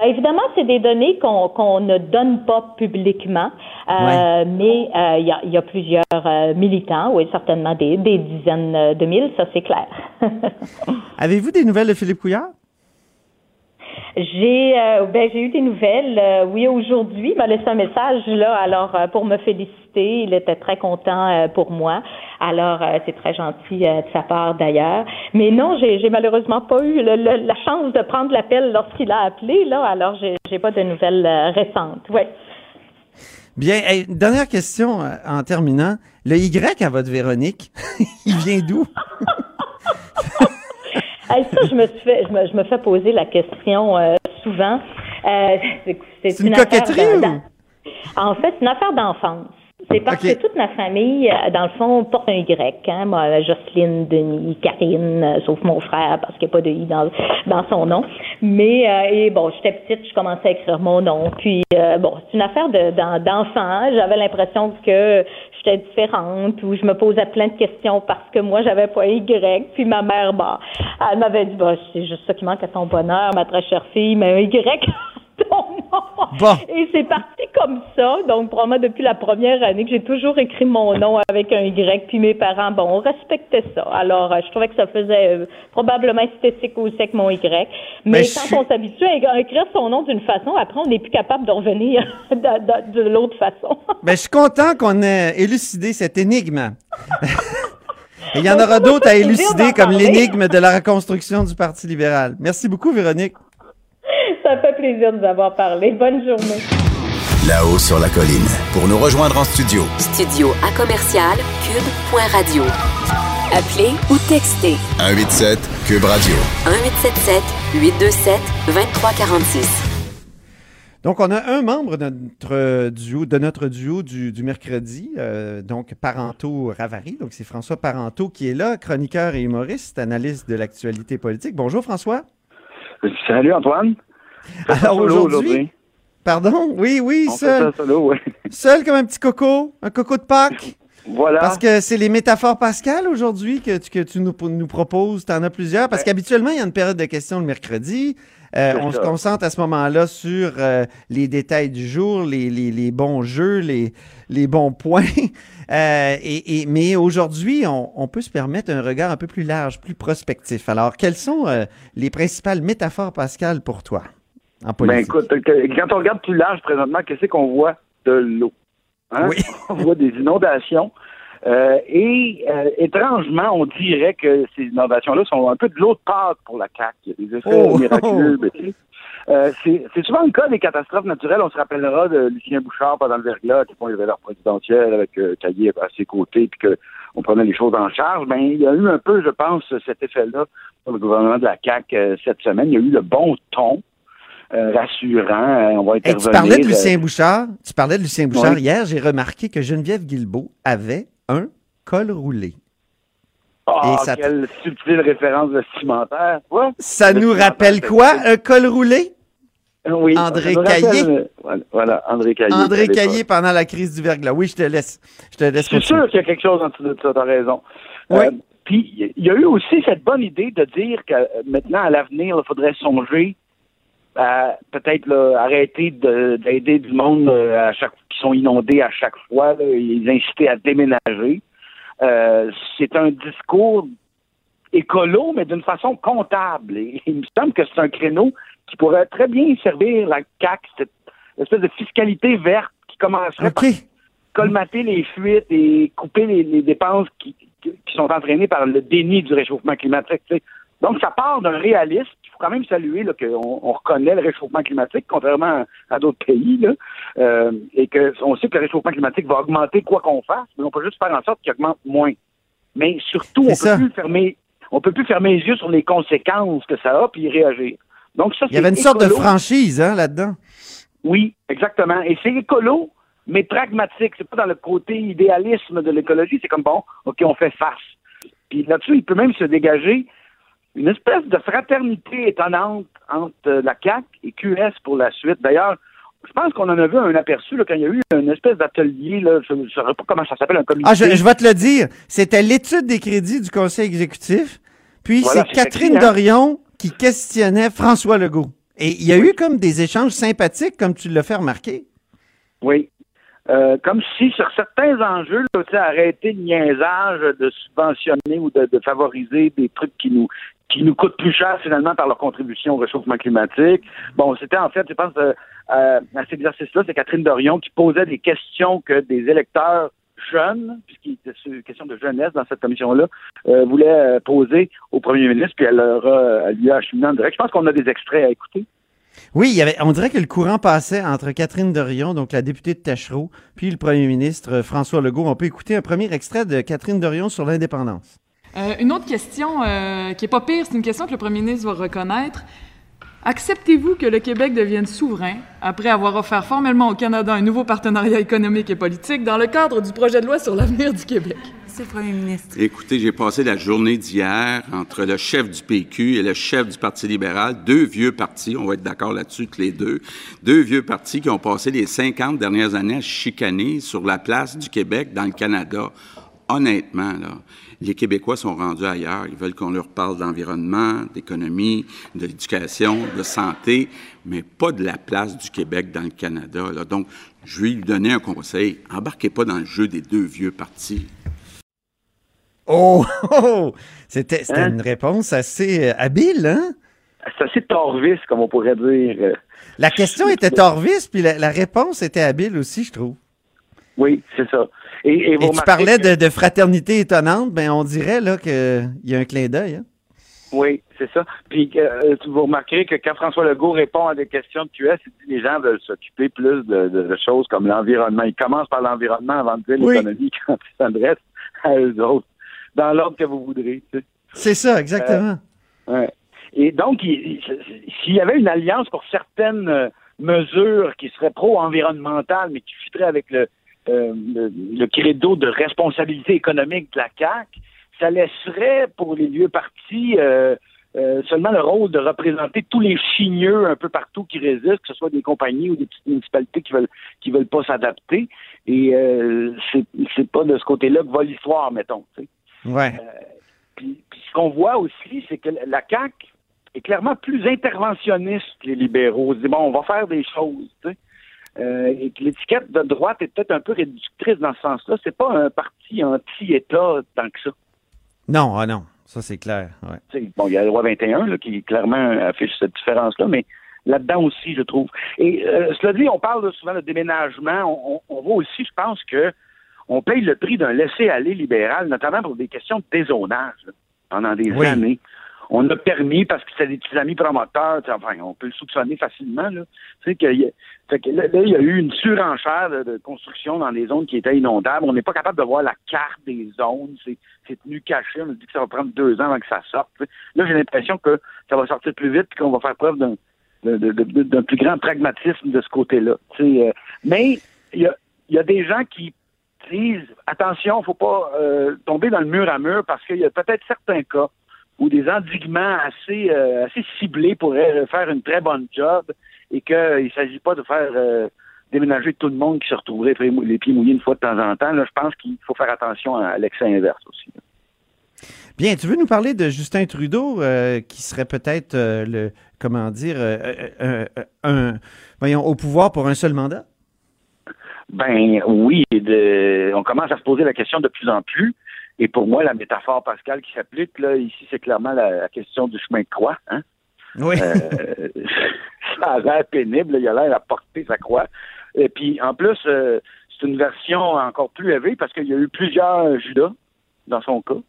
Ben, évidemment, c'est des données qu'on ne donne pas publiquement, euh, mais euh, il y, a, il y a plusieurs euh, militants, oui, certainement des, des dizaines euh, de mille, ça c'est clair. [laughs]
Avez-vous des nouvelles de Philippe Couillard?
J'ai euh, ben, j'ai eu des nouvelles. euh, oui, aujourd'hui, il m'a laissé un message là, alors euh, pour me féliciter. Il était très content euh, pour moi. Alors euh, c'est très gentil euh, de sa part d'ailleurs. Mais non, j'ai malheureusement pas eu le- le- la chance de prendre l'appel lorsqu'il a appelé là. Alors j'ai pas de nouvelles euh, récentes. Ouais.
Bien, hey, dernière question euh, en terminant. Le Y à votre Véronique, [laughs] il vient d'où? [laughs]
Hey, ça, je me suis fait, je me, je me fais poser la question euh, souvent. Euh, c'est
une
affaire
coquetterie
de-
ou?
En fait, c'est une affaire d'enfance. C'est parce que toute ma famille, euh, dans le fond, porte un Y. Hein? Moi, Jocelyne, Denis, Karine, euh, sauf mon frère, parce qu'il n'y a pas de I dans, dans son nom. Mais, euh, et bon, j'étais petite, je commençais à écrire mon nom. Puis, euh, bon, c'est une affaire de- d'en- d'enfant. J'avais l'impression que j'étais différente ou je me posais plein de questions parce que moi, j'avais pas un Y. Puis ma mère, bah, elle m'avait dit, bah, c'est juste ça qui manque à ton bonheur, ma très chère fille, mais un Y. [laughs] ton nom.
Bon.
Et c'est parti comme ça. Donc, probablement depuis la première année que j'ai toujours écrit mon nom avec un Y. Puis mes parents, bon, on respectait ça. Alors, euh, je trouvais que ça faisait euh, probablement esthétique aussi avec mon Y. Mais
je
quand
suis-
on s'habitue à écrire son nom d'une façon, après, on n'est plus capable de revenir [laughs] de, de- de l'autre façon. [laughs]
Ben, je suis content qu'on ait élucidé cette énigme. [laughs] Il y en aura d'autres à élucider, comme l'énigme de la reconstruction du Parti libéral. Merci beaucoup, Véronique.
ça fait plaisir de vous avoir parlé. Bonne journée.
Là-haut sur la colline. Pour nous rejoindre en studio,
Studio à commercial cube.radio. Appelez ou textez
187 Cube Radio.
1877 827 2346.
Donc, on a un membre de notre duo, de notre duo du, du mercredi, euh, donc Parenteau Ravary. Donc, c'est François Parenteau qui est là, chroniqueur et humoriste, analyste de l'actualité politique. Bonjour, François.
Salut Antoine.
Alors, aujourd'hui. Pardon, oui, oui,
On fait
seul,
ça solo, ouais.
seul comme un petit coco, un coco de Pâques?
Voilà.
Parce que c'est les métaphores Pascal aujourd'hui que, tu- que tu nous, nous proposes. Tu en as plusieurs. Parce qu'habituellement, il y a une période de questions le mercredi. Euh, on se concentre à ce moment-là sur euh, les détails du jour, les, les- les bons jeux, les, les bons points. [laughs] Euh, et, et- mais aujourd'hui, on, on peut se permettre un regard un peu plus large, plus prospectif. Alors, quelles sont les principales métaphores Pascal pour toi? En
Ben écoute, quand on regarde plus large présentement, qu'est-ce qu'on voit? De l'eau. Hein?
Oui. [laughs]
on voit des inondations. Euh, et euh, étrangement, on dirait que ces inondations-là sont un peu de l'eau de Pâques pour la CAQ. Il y a des effets
Oh!
miraculeux. mais, euh, c'est souvent le cas des catastrophes naturelles. On se rappellera de Lucien Bouchard pendant le verglas, à quel point il y avait leur présidentielle avec Caillé à ses côtés, puis que on prenait les choses en charge. Ben, il y a eu un peu, je pense, cet effet-là sur le gouvernement de la CAQ cette semaine. Il y a eu le bon ton. Euh, rassurant, on va
Hey,
intervenir.
tu parlais de
euh,
Lucien Bouchard. Tu parlais de Lucien Bouchard.
Oui.
Hier, j'ai remarqué que Geneviève Guilbeault avait un col roulé.
Ah,
Et ça-
quelle subtile référence vestimentaire. Ouais.
Ça nous rappelle quoi, un col roulé?
Euh, Oui.
André Caillé.
Voilà, André Caillé.
André. Caillé pendant la crise du verglas. Oui, je te laisse. Je te laisse
Je suis sûr qu'il y a quelque chose en dessous de ça, t'as raison.
Oui.
Euh, Puis, il y a eu aussi cette bonne idée de dire que maintenant, à l'avenir, il faudrait songer à peut-être là, arrêter de- d'aider du monde euh, à chaque, qui sont inondés à chaque fois, là, et les inciter à déménager. Euh, c'est un discours écolo, mais d'une façon comptable. Et il me semble que c'est un créneau qui pourrait très bien servir la CAC, cette espèce de fiscalité verte qui commencerait par
OK.
colmater les fuites et couper les, les dépenses qui, qui- qui sont entraînées par le déni du réchauffement climatique. tu sais. Donc, ça part d'un réalisme. Il faut quand même saluer qu'on on reconnaît le réchauffement climatique, contrairement à, à d'autres pays, là, euh, et qu'on sait que le réchauffement climatique va augmenter quoi qu'on fasse, mais on peut juste faire en sorte qu'il augmente moins. Mais surtout, on
ça.
peut plus fermer, on peut plus fermer les yeux sur les conséquences que ça a puis y réagir. Donc ça,
Il y avait une sorte de franchise hein, là-dedans.
Oui, exactement. Et c'est écolo, mais pragmatique. C'est pas dans le côté idéalisme de l'écologie. C'est comme bon, ok, on fait face. Puis là-dessus, il peut même se dégager une espèce de fraternité étonnante entre euh, la CAC et QS pour la suite. D'ailleurs, je pense qu'on en a vu un aperçu là, quand il y a eu une espèce d'atelier. Je ne saurais pas comment ça s'appelle, un comité.
Ah, je, je vais te le dire. C'était l'étude des crédits du conseil exécutif. Puis
Voilà,
c'est Catherine
hein?
Dorion qui questionnait François Legault. Et il y a eu comme des échanges sympathiques, comme tu l'as fait remarquer.
Oui. Euh, comme si sur certains enjeux, là, arrêter le niaisage de subventionner ou de, de favoriser des trucs qui nous qui nous coûtent plus cher finalement par leur contribution au réchauffement climatique. Bon, c'était en fait, je pense, euh, euh, à cet exercice-là, c'est Catherine Dorion qui posait des questions que des électeurs jeunes, puisqu'il était une question de jeunesse dans cette commission-là, euh, voulaient euh, poser au premier ministre, puis elle leur a, lui a acheminé en direct. Je pense qu'on a des extraits à écouter.
Oui, il y avait, on dirait que le courant passait entre Catherine Dorion, donc la députée de Tachereau, puis le premier ministre François Legault. On peut écouter un premier extrait de Catherine Dorion sur l'indépendance.
Euh, une autre question euh, qui est pas pire, c'est une question que le premier ministre va reconnaître. Acceptez-vous que le Québec devienne souverain après avoir offert formellement au Canada un nouveau partenariat économique et politique dans le cadre du projet de loi sur l'avenir du Québec?
Monsieur le Premier ministre.
Écoutez, j'ai passé la journée d'hier entre le chef du PQ et le chef du Parti libéral, deux vieux partis, on va être d'accord là-dessus tous les deux, deux vieux partis qui ont passé les 50 dernières années à chicaner sur la place du Québec dans le Canada. Honnêtement, là, les Québécois sont rendus ailleurs. Ils veulent qu'on leur parle d'environnement, d'économie, d'éducation, de santé, mais pas de la place du Québec dans le Canada. Là. Donc, je vais lui donner un conseil. Embarquez pas dans le jeu des deux vieux partis.
Oh! [laughs] oh! C'était c'était
Hein?
une réponse assez euh, habile, hein?
C'est assez torvis, comme on pourrait dire.
La question était torvisse, puis la, la réponse était habile aussi, je trouve.
Oui, c'est ça. Et, et vous
Et tu parlais
que-
de, de fraternité étonnante, ben on dirait là qu'il y a un clin d'œil. Hein?
Oui, c'est ça. Puis euh, vous remarquerez que quand François Legault répond à des questions de QS, il dit les gens veulent s'occuper plus de, de- de choses comme l'environnement. Il commence par l'environnement avant de dire
Oui.
l'économie [laughs] quand il s'adresse à eux autres, dans l'ordre que vous voudrez. tu sais.
C'est ça, exactement.
Ouais. Et donc, il- il- s'il y avait une alliance pour certaines euh, mesures qui seraient pro-environnementales, mais qui fitteraient avec le, euh, le, le credo de responsabilité économique de la CAC, ça laisserait pour les lieux partis euh, euh, seulement le rôle de représenter tous les chigneux un peu partout qui résistent, que ce soit des compagnies ou des petites municipalités qui veulent qui veulent pas s'adapter. Et c'est pas de ce côté-là que va l'histoire, mettons.
Ouais.
Puis, puis ce qu'on voit aussi, c'est que la CAQ est clairement plus interventionniste que les libéraux. Ils disent, bon, on va faire des choses. Euh, et que l'étiquette de droite est peut-être un peu réductrice dans ce sens-là. C'est pas un parti anti-État tant que ça.
Non, ah non, ça c'est clair. Ouais.
Bon, il y a la loi 21 là, qui clairement affiche cette différence-là, mais là-dedans aussi, je trouve. Et euh, cela dit, on parle là, souvent de déménagement. On, on- on voit aussi, je pense que on paye le prix d'un laisser-aller libéral, notamment pour des questions de dézonage là, pendant des
Oui.
années. On a permis, parce que c'est des petits amis promoteurs, enfin, on peut le soupçonner facilement, là. A- fait que là, il y a eu une surenchère de, construction dans des zones qui étaient inondables. On n'est pas capable de voir la carte des zones. C'est, tenu caché. On nous dit que ça va prendre deux ans avant que ça sorte. Là, j'ai l'impression que ça va sortir plus vite et qu'on va faire preuve d'un, d'un plus grand pragmatisme de ce côté-là. Euh, mais il y a, y a des gens qui disent attention, faut pas euh, tomber dans le mur à mur parce qu'il y a peut-être certains cas où des endiguements assez euh, assez ciblés pourraient faire une très bonne job et qu'il ne s'agit pas de faire euh, déménager tout le monde qui se retrouverait les pieds mouillés une fois de temps en temps. Là, je pense qu'il faut faire attention à l'excès inverse aussi.
Bien, tu veux nous parler de Justin Trudeau, euh, qui serait peut-être euh, le, comment dire, euh, euh, euh, un, voyons, au pouvoir pour un seul mandat?
Ben oui, de- on commence à se poser la question de plus en plus. Et pour moi, la métaphore Pascal qui s'applique, là, ici, c'est clairement la, la question du chemin de croix. Hein?
Oui.
Euh, [laughs] ça a l'air pénible, là, il a l'air à porter sa croix. Et puis, en plus, euh, c'est une version encore plus élevée parce qu'il y a eu plusieurs Judas dans son cas.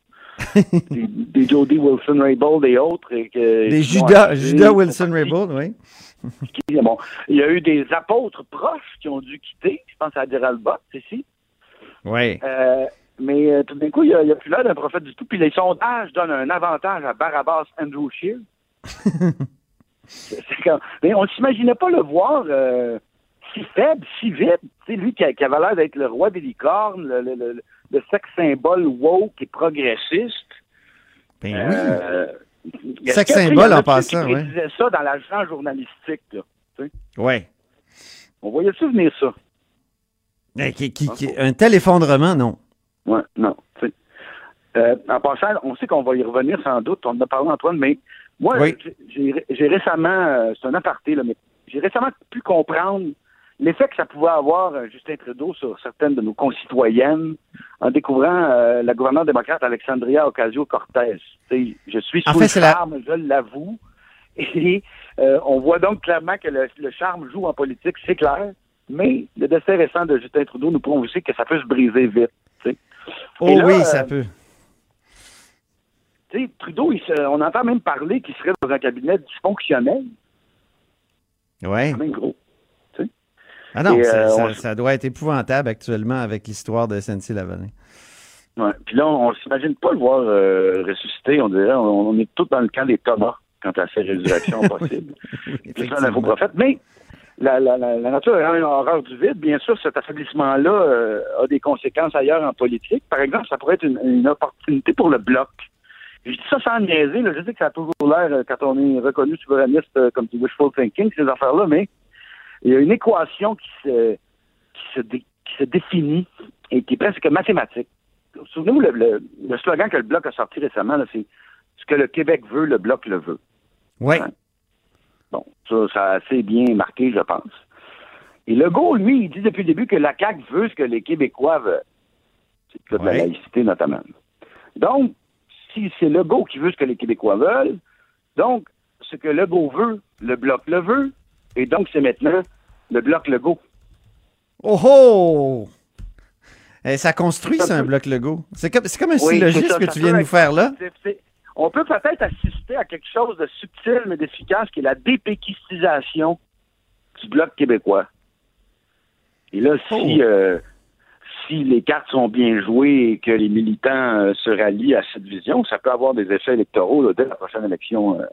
[laughs] des, des Jody Wilson-Raybould et autres. Et que,
Des Judas. Judas Wilson-Raybould, oui. [laughs]
Bon, il y a eu des apôtres proches qui ont dû quitter. Je pense à Gerald Bott ici.
Oui.
Euh, mais euh, tout d'un coup, il n'y a, plus l'air d'un prophète du tout. Puis les sondages donnent un avantage à Barabbas Andrew [laughs] comme- mais on ne s'imaginait pas le voir euh, si faible, si vite. Tu sais, lui qui, a- qui avait l'air d'être le roi des licornes, le, le, le- le sexe symbole woke et progressiste.
Ben
Euh, est-ce
Sex
que, tu sais,
symbole
en
passant, ouais.
prédisaient ça dans l'agent journalistique.
Oui.
On voyait-tu venir ça?
Qui- qui- qui- un tel effondrement, non.
Ouais, non. Euh, en passant, on sait qu'on va y revenir sans doute. On en a parlé, Antoine, mais moi,
Oui.
j'ai- récemment, euh, c'est un aparté, là, mais j'ai récemment pu comprendre l'effet que ça pouvait avoir, euh, Justin Trudeau, sur certaines de nos concitoyennes en découvrant la gouverneure démocrate Alexandria Ocasio-Cortez. Je suis
En
sous
fait,
le
la-
charme, je l'avoue. [laughs] Et on voit donc clairement que le, le charme joue en politique, c'est clair. Mais le décès récent de Justin Trudeau nous prouve aussi que ça peut se briser vite.
Oh
là,
oui,
euh,
ça peut.
tu sais, Trudeau, il se- on entend même parler qu'il serait dans un cabinet dysfonctionnel.
Oui.
C'est même gros.
Ah non,
Et,
ça,
euh,
ça-
on-
ça doit être épouvantable actuellement avec l'histoire de SNC-Lavalin.
Ouais. Puis là, on, on s'imagine pas le voir euh, ressusciter, on dirait. On, on est tous dans le camp des Thomas. quant à ces résurrections [laughs] possibles. L'info-prophète. Mais la, la, la, la nature est une horreur du vide. Bien sûr, cet affaiblissement-là euh, a des conséquences ailleurs en politique. Par exemple, ça pourrait être une, une opportunité pour le bloc. Je dis ça sans niaiser. Là. Je sais que ça a toujours l'air, euh, quand on est reconnu souverainiste euh, comme du wishful thinking, ces affaires-là, mais il y a une équation qui se, qui se, dé- qui se définit et qui est presque mathématique. Souvenez-vous, le, le, le slogan que le Bloc a sorti récemment, c'est ce que le Québec veut, le Bloc le veut.
Oui.
Bon, ça, ça a assez bien marqué, je pense. Et Legault, lui, il dit depuis le début que la CAQ veut ce que les Québécois veulent. C'est de la
Ouais.
laïcité, notamment. Donc, si c'est Legault qui veut ce que les Québécois veulent, donc, ce que Legault veut, le Bloc le veut, et donc c'est maintenant le Bloc Legault.
Oh oh! Eh, ça construit, ça, un bloc Lego. C'est comme, comme un
Oui,
syllogisme que
ça
tu viens de nous faire là.
On peut peut-être assister à quelque chose de subtil mais d'efficace qui est la dépéquistisation du Bloc québécois. Et là, si,
Oh.
euh, si les cartes sont bien jouées et que les militants euh, se rallient à cette vision, ça peut avoir des effets électoraux là, dès la prochaine élection euh,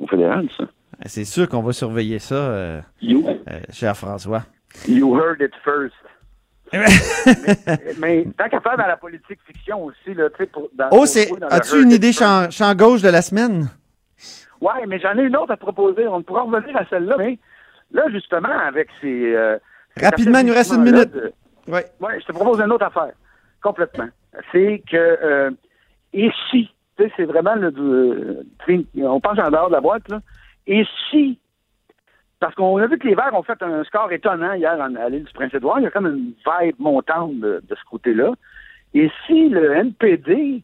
au fédéral, ça.
C'est sûr qu'on va surveiller ça,
You,
euh, cher François.
you heard it first. Mais, [laughs] mais tant qu'à faire dans la politique fiction aussi, là, tu sais, pour... dans-
Oh, c'est. As-tu une idée champ, champ gauche de la semaine?
Ouais, mais j'en ai une autre à te proposer. On pourra revenir à celle-là, mais là, justement, avec ces. euh,
Rapidement, il nous reste une minute.
de-
Ouais.
Ouais, je te propose une autre affaire. Complètement. C'est que. Euh, et si, tu sais, c'est vraiment le. du- sais, on pense en dehors de la boîte, là. Et si. Parce qu'on a vu que les Verts ont fait un score étonnant hier à l'île du Prince-Édouard. Il y a comme une vibe montante de, de ce côté-là. Et si le NPD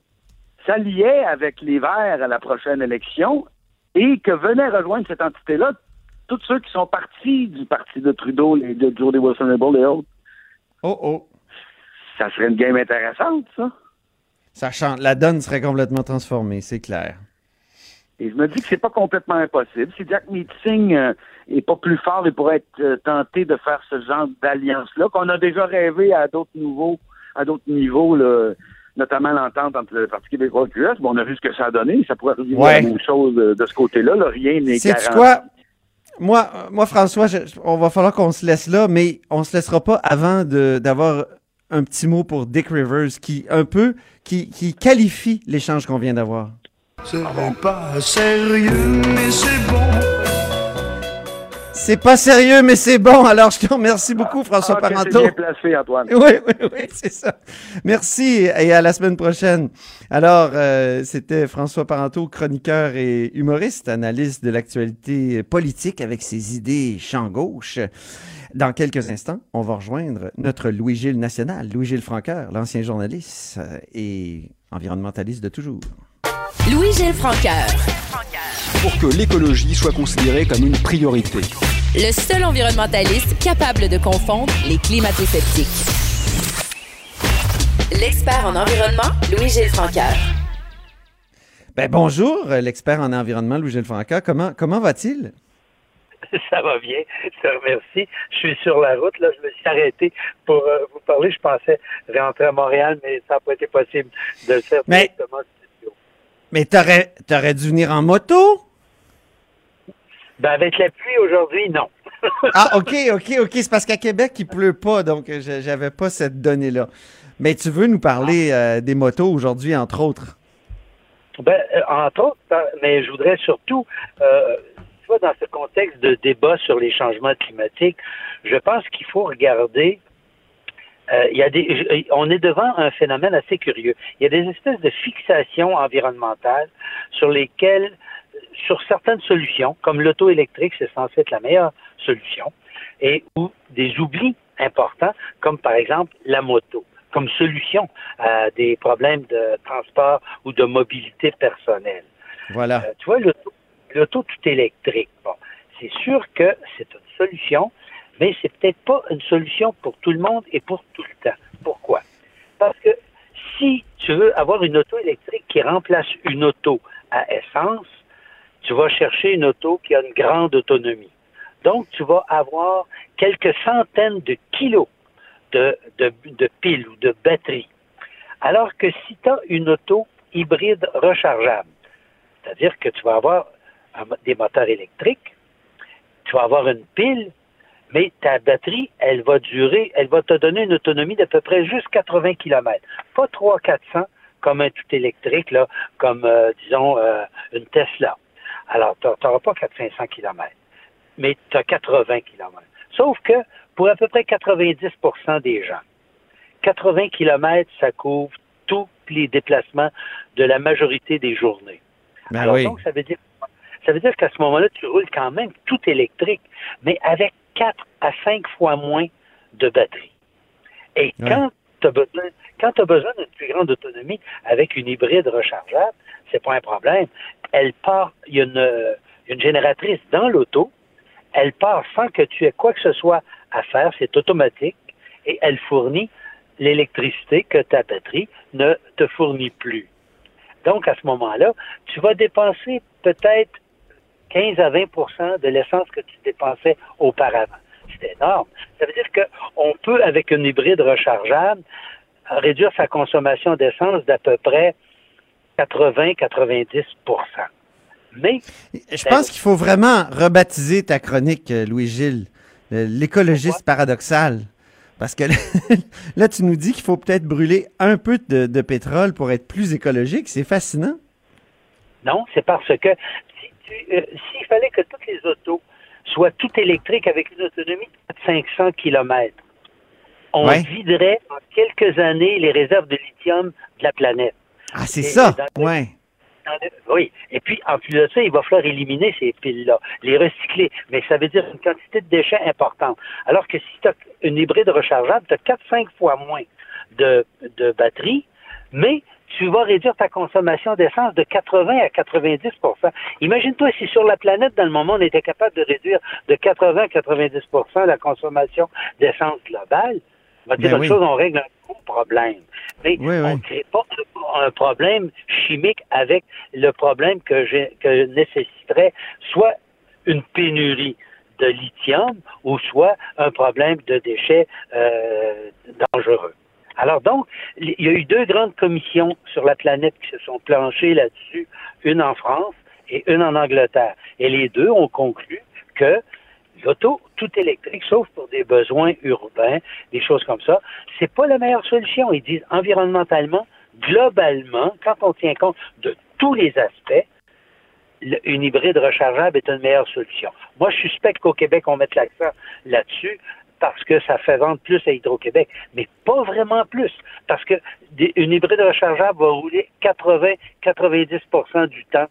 s'alliait avec les Verts à la prochaine élection et que venait rejoindre cette entité-là tous ceux qui sont partis du parti de Trudeau, les de Jody Wilson-Raybould et autres,
Oh oh.
ça serait une game intéressante, ça.
Ça. La donne serait complètement transformée, c'est clair.
Et je me dis que c'est pas complètement impossible. Si Jack Meeting euh, est pas plus fort, il pourrait être euh, tenté de faire ce genre d'alliance-là, qu'on a déjà rêvé à d'autres niveaux, à d'autres niveaux, là, notamment l'entente entre le Parti québécois et le QS. Bon, on a vu ce que ça a donné. Ça pourrait arriver
Ouais.
la même chose de, de ce côté-là. là. Rien n'est garanti.
quoi? Moi, euh, moi François, je- on va falloir qu'on se laisse là, mais on se laissera pas avant d'avoir un petit mot pour Dick Rivers qui, un peu, qui, qui qualifie l'échange qu'on vient d'avoir.
C'est pas sérieux, mais c'est bon.
C'est pas sérieux, mais c'est bon. Alors, je te remercie beaucoup, François
Ah,
Parenteau.
C'est bien placé, Antoine.
Oui, oui, oui, c'est ça. Merci et à la semaine prochaine. Alors, euh, c'était François Parenteau, chroniqueur et humoriste, analyste de l'actualité politique avec ses idées champ gauche. Dans quelques instants, on va rejoindre notre Louis-Gilles national, Louis-Gilles Franqueur, l'ancien journaliste et environnementaliste de toujours.
Louis-Gilles Francaire.
pour que l'écologie soit considérée comme une priorité.
Le seul environnementaliste capable de confondre les climato-sceptiques. L'expert en environnement, Louis-Gilles Francaire.
Ben, bonjour, euh, l'expert en environnement, Louis-Gilles Franqueur. Comment, comment va-t-il? [laughs]
Ça va bien, je te remercie. Je suis sur la route, là, je me suis arrêté pour euh, vous parler. Je pensais rentrer à Montréal, mais ça n'a pas été possible de le faire
Mais-
directement.
Mais t'aurais, t'aurais dû venir en moto?
Ben, avec la pluie aujourd'hui, non. [laughs]
Ah, OK, OK, OK. C'est parce qu'à Québec, il pleut pas, donc euh, je- j'avais pas cette donnée-là. Mais tu veux nous parler euh, des motos aujourd'hui, entre autres?
Ben, euh, entre autres, hein, mais je voudrais surtout, euh, tu vois, dans ce contexte de débat sur les changements climatiques, je pense qu'il faut regarder. euh, il y a des, on est devant un phénomène assez curieux. Il y a des espèces de fixations environnementales sur lesquelles, sur certaines solutions, comme l'auto électrique, c'est censé être la meilleure solution, et ou des oublis importants, comme par exemple la moto, comme solution à des problèmes de transport ou de mobilité personnelle.
Voilà.
Euh, tu vois, l'auto, l'auto tout électrique, bon, c'est sûr que c'est une solution, mais c'est peut-être pas une solution pour tout le monde et pour tout le temps. Pourquoi? Parce que si tu veux avoir une auto électrique qui remplace une auto à essence, tu vas chercher une auto qui a une grande autonomie. Donc, tu vas avoir quelques centaines de kilos de, piles ou de batteries. Alors que si tu as une auto hybride rechargeable, c'est-à-dire que tu vas avoir des moteurs électriques, tu vas avoir une pile, mais ta batterie, elle va durer, elle va te donner une autonomie d'à peu près juste 80 km. Pas 300-400 comme un tout électrique, là, comme, euh, disons, euh, une Tesla. Alors, tu n'auras pas 400-500 km, mais tu as 80 km. Sauf que pour à peu près 90% des gens, 80 km, ça couvre tous les déplacements de la majorité des journées.
Ben
Alors,
oui.
donc, ça veut dire ça veut dire qu'à ce moment-là, tu roules quand même tout électrique, mais avec 4 à 5 fois moins de batterie. Et
Ouais.
quand tu as besoin, quand t'as besoin d'une plus grande autonomie avec une hybride rechargeable, c'est pas un problème. Elle part, il y a une, une génératrice dans l'auto, elle part sans que tu aies quoi que ce soit à faire, c'est automatique, et elle fournit l'électricité que ta batterie ne te fournit plus. Donc, à ce moment-là, tu vas dépenser peut-être 15 à 20% de l'essence que tu dépensais auparavant. C'est énorme. Ça veut dire qu'on peut, avec une hybride rechargeable, réduire sa consommation d'essence d'à peu près 80-90 Mais
Je pense qu'il faut vraiment rebaptiser ta chronique, euh, Louis-Gilles, euh, l'écologiste paradoxal. Parce que [laughs] là, tu nous dis qu'il faut peut-être brûler un peu de, de pétrole pour être plus écologique. C'est fascinant.
Non, c'est parce que euh, s'il fallait que toutes les autos soient toutes électriques avec une autonomie de 500 km, on
Ouais.
viderait en quelques années les réserves de lithium de la planète.
Ah, c'est ça.
dans-
Ouais.
le- Oui. Et puis, en plus de ça, il va falloir éliminer ces piles-là, les recycler. Mais ça veut dire une quantité de déchets importante. Alors que si tu as une hybride rechargeable, tu as 4-5 fois moins de, de batterie, mais tu vas réduire ta consommation d'essence de 80 à 90% Imagine-toi si sur la planète, dans le moment, on était capable de réduire de 80 à 90% la consommation d'essence globale. On va dire
Ben
une
oui.
chose, on règle un gros problème. Mais
Oui,
on
oui.
ne crée pas un problème chimique avec le problème que, que nécessiterait soit une pénurie de lithium ou soit un problème de déchets euh, dangereux. Alors donc, il y a eu deux grandes commissions sur la planète qui se sont planchées là-dessus, une en France et une en Angleterre. Et les deux ont conclu que l'auto tout électrique, sauf pour des besoins urbains, des choses comme ça, c'est pas la meilleure solution. Ils disent environnementalement, globalement, quand on tient compte de tous les aspects, une hybride rechargeable est une meilleure solution. Moi, je suspecte qu'au Québec, on mette l'accent là-dessus parce que ça fait vendre plus à Hydro-Québec, mais pas vraiment plus, parce que une hybride rechargeable va rouler 80-90% du temps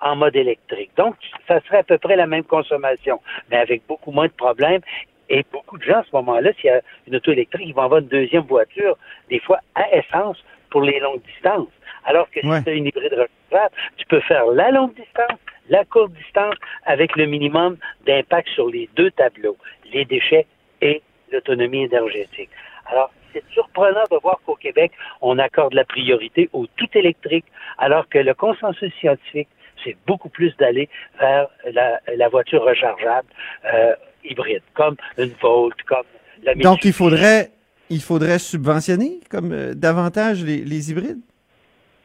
en mode électrique. Donc, ça serait à peu près la même consommation, mais avec beaucoup moins de problèmes. Et beaucoup de gens, à ce moment-là, s'il y a une auto électrique, ils vont avoir une deuxième voiture, des fois à essence, pour les longues distances. Alors que
Ouais.
si tu as une hybride rechargeable, tu peux faire la longue distance, la courte distance, avec le minimum d'impact sur les deux tableaux, les déchets et l'autonomie énergétique. Alors, c'est surprenant de voir qu'au Québec, on accorde la priorité au tout électrique, alors que le consensus scientifique, c'est beaucoup plus d'aller vers la, la voiture rechargeable euh, hybride, comme une Volt, comme la
Donc, il
Mitsubishi.
faudrait, il faudrait subventionner comme euh, davantage les, les hybrides
Oui,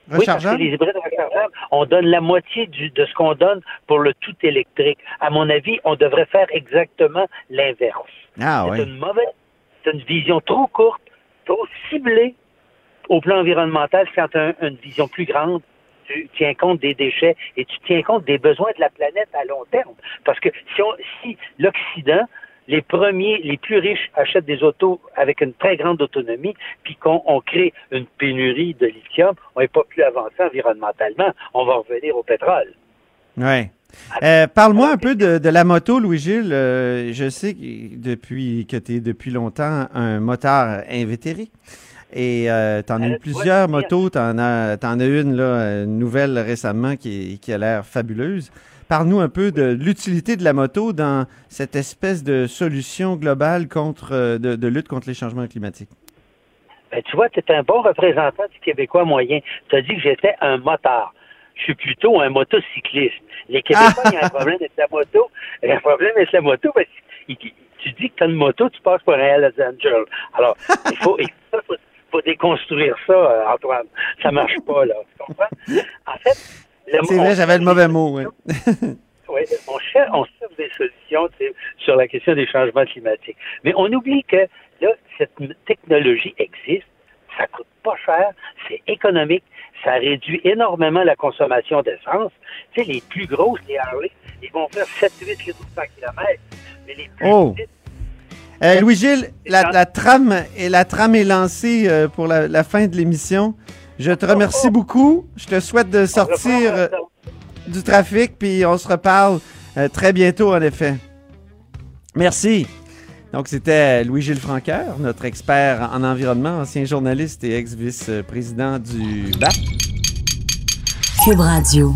parce que
rechargeables?
les hybrides rechargeables, on donne la moitié du- de ce qu'on donne pour le tout électrique. À mon avis, on devrait faire exactement l'inverse.
Ah,
c'est une mauvaise, c'est une vision trop courte, trop ciblée au plan environnemental quand tu as un- une vision plus grande. Tu tiens compte des déchets et tu tiens compte des besoins de la planète à long terme. Parce que si, on- si l'Occident, les premiers, les plus riches achètent des autos avec une très grande autonomie, puis qu'on on crée une pénurie de lithium, on n'est pas plus avancé environnementalement. On va revenir au pétrole.
Ouais. Euh, Parle-moi un peu de, de la moto, Louis-Gilles. Euh, je sais que depuis que tu es depuis longtemps un moteur invétéré. Et tu en as eu plusieurs motos. Tu en, as t'en as une là, une nouvelle récemment qui, qui a l'air fabuleuse. Parle-nous un peu de l'utilité de la moto dans cette espèce de solution globale contre, euh, de, de lutte contre les changements climatiques.
Ben, tu vois, tu es un bon représentant du Québécois moyen. Tu as dit que j'étais un motard. Je suis plutôt un motocycliste. Les Québécois, il y a un [laughs] problème avec la moto. Il y a un problème avec la moto parce que tu dis que tu as une moto, tu passes pour un Hells Angel. Alors, il faut, il faut, faut déconstruire ça, euh, Antoine. Ça marche pas, là. Tu comprends? En fait, le
C'est vrai, j'avais le mauvais mot. ouais. [laughs]
on cherche, on cherche des solutions sur la question des changements climatiques. Mais on oublie que là, cette technologie existe, ça coûte pas cher, c'est économique, ça réduit énormément la consommation d'essence. Tu sais, les plus grosses, les Harley, ils vont faire 7-8 litres par kilomètre. Mais les plus
Oh.
petites,
Euh, Louis-Gilles, la, la trame la est lancée euh, pour la, fin de l'émission. Je te remercie beaucoup. Je te souhaite de sortir euh, du trafic, puis on se reparle très bientôt, en effet. Merci. Donc, c'était Louis-Gilles Franqueur, notre expert en environnement, ancien journaliste et ex-vice-président du BAP.
Cube Radio.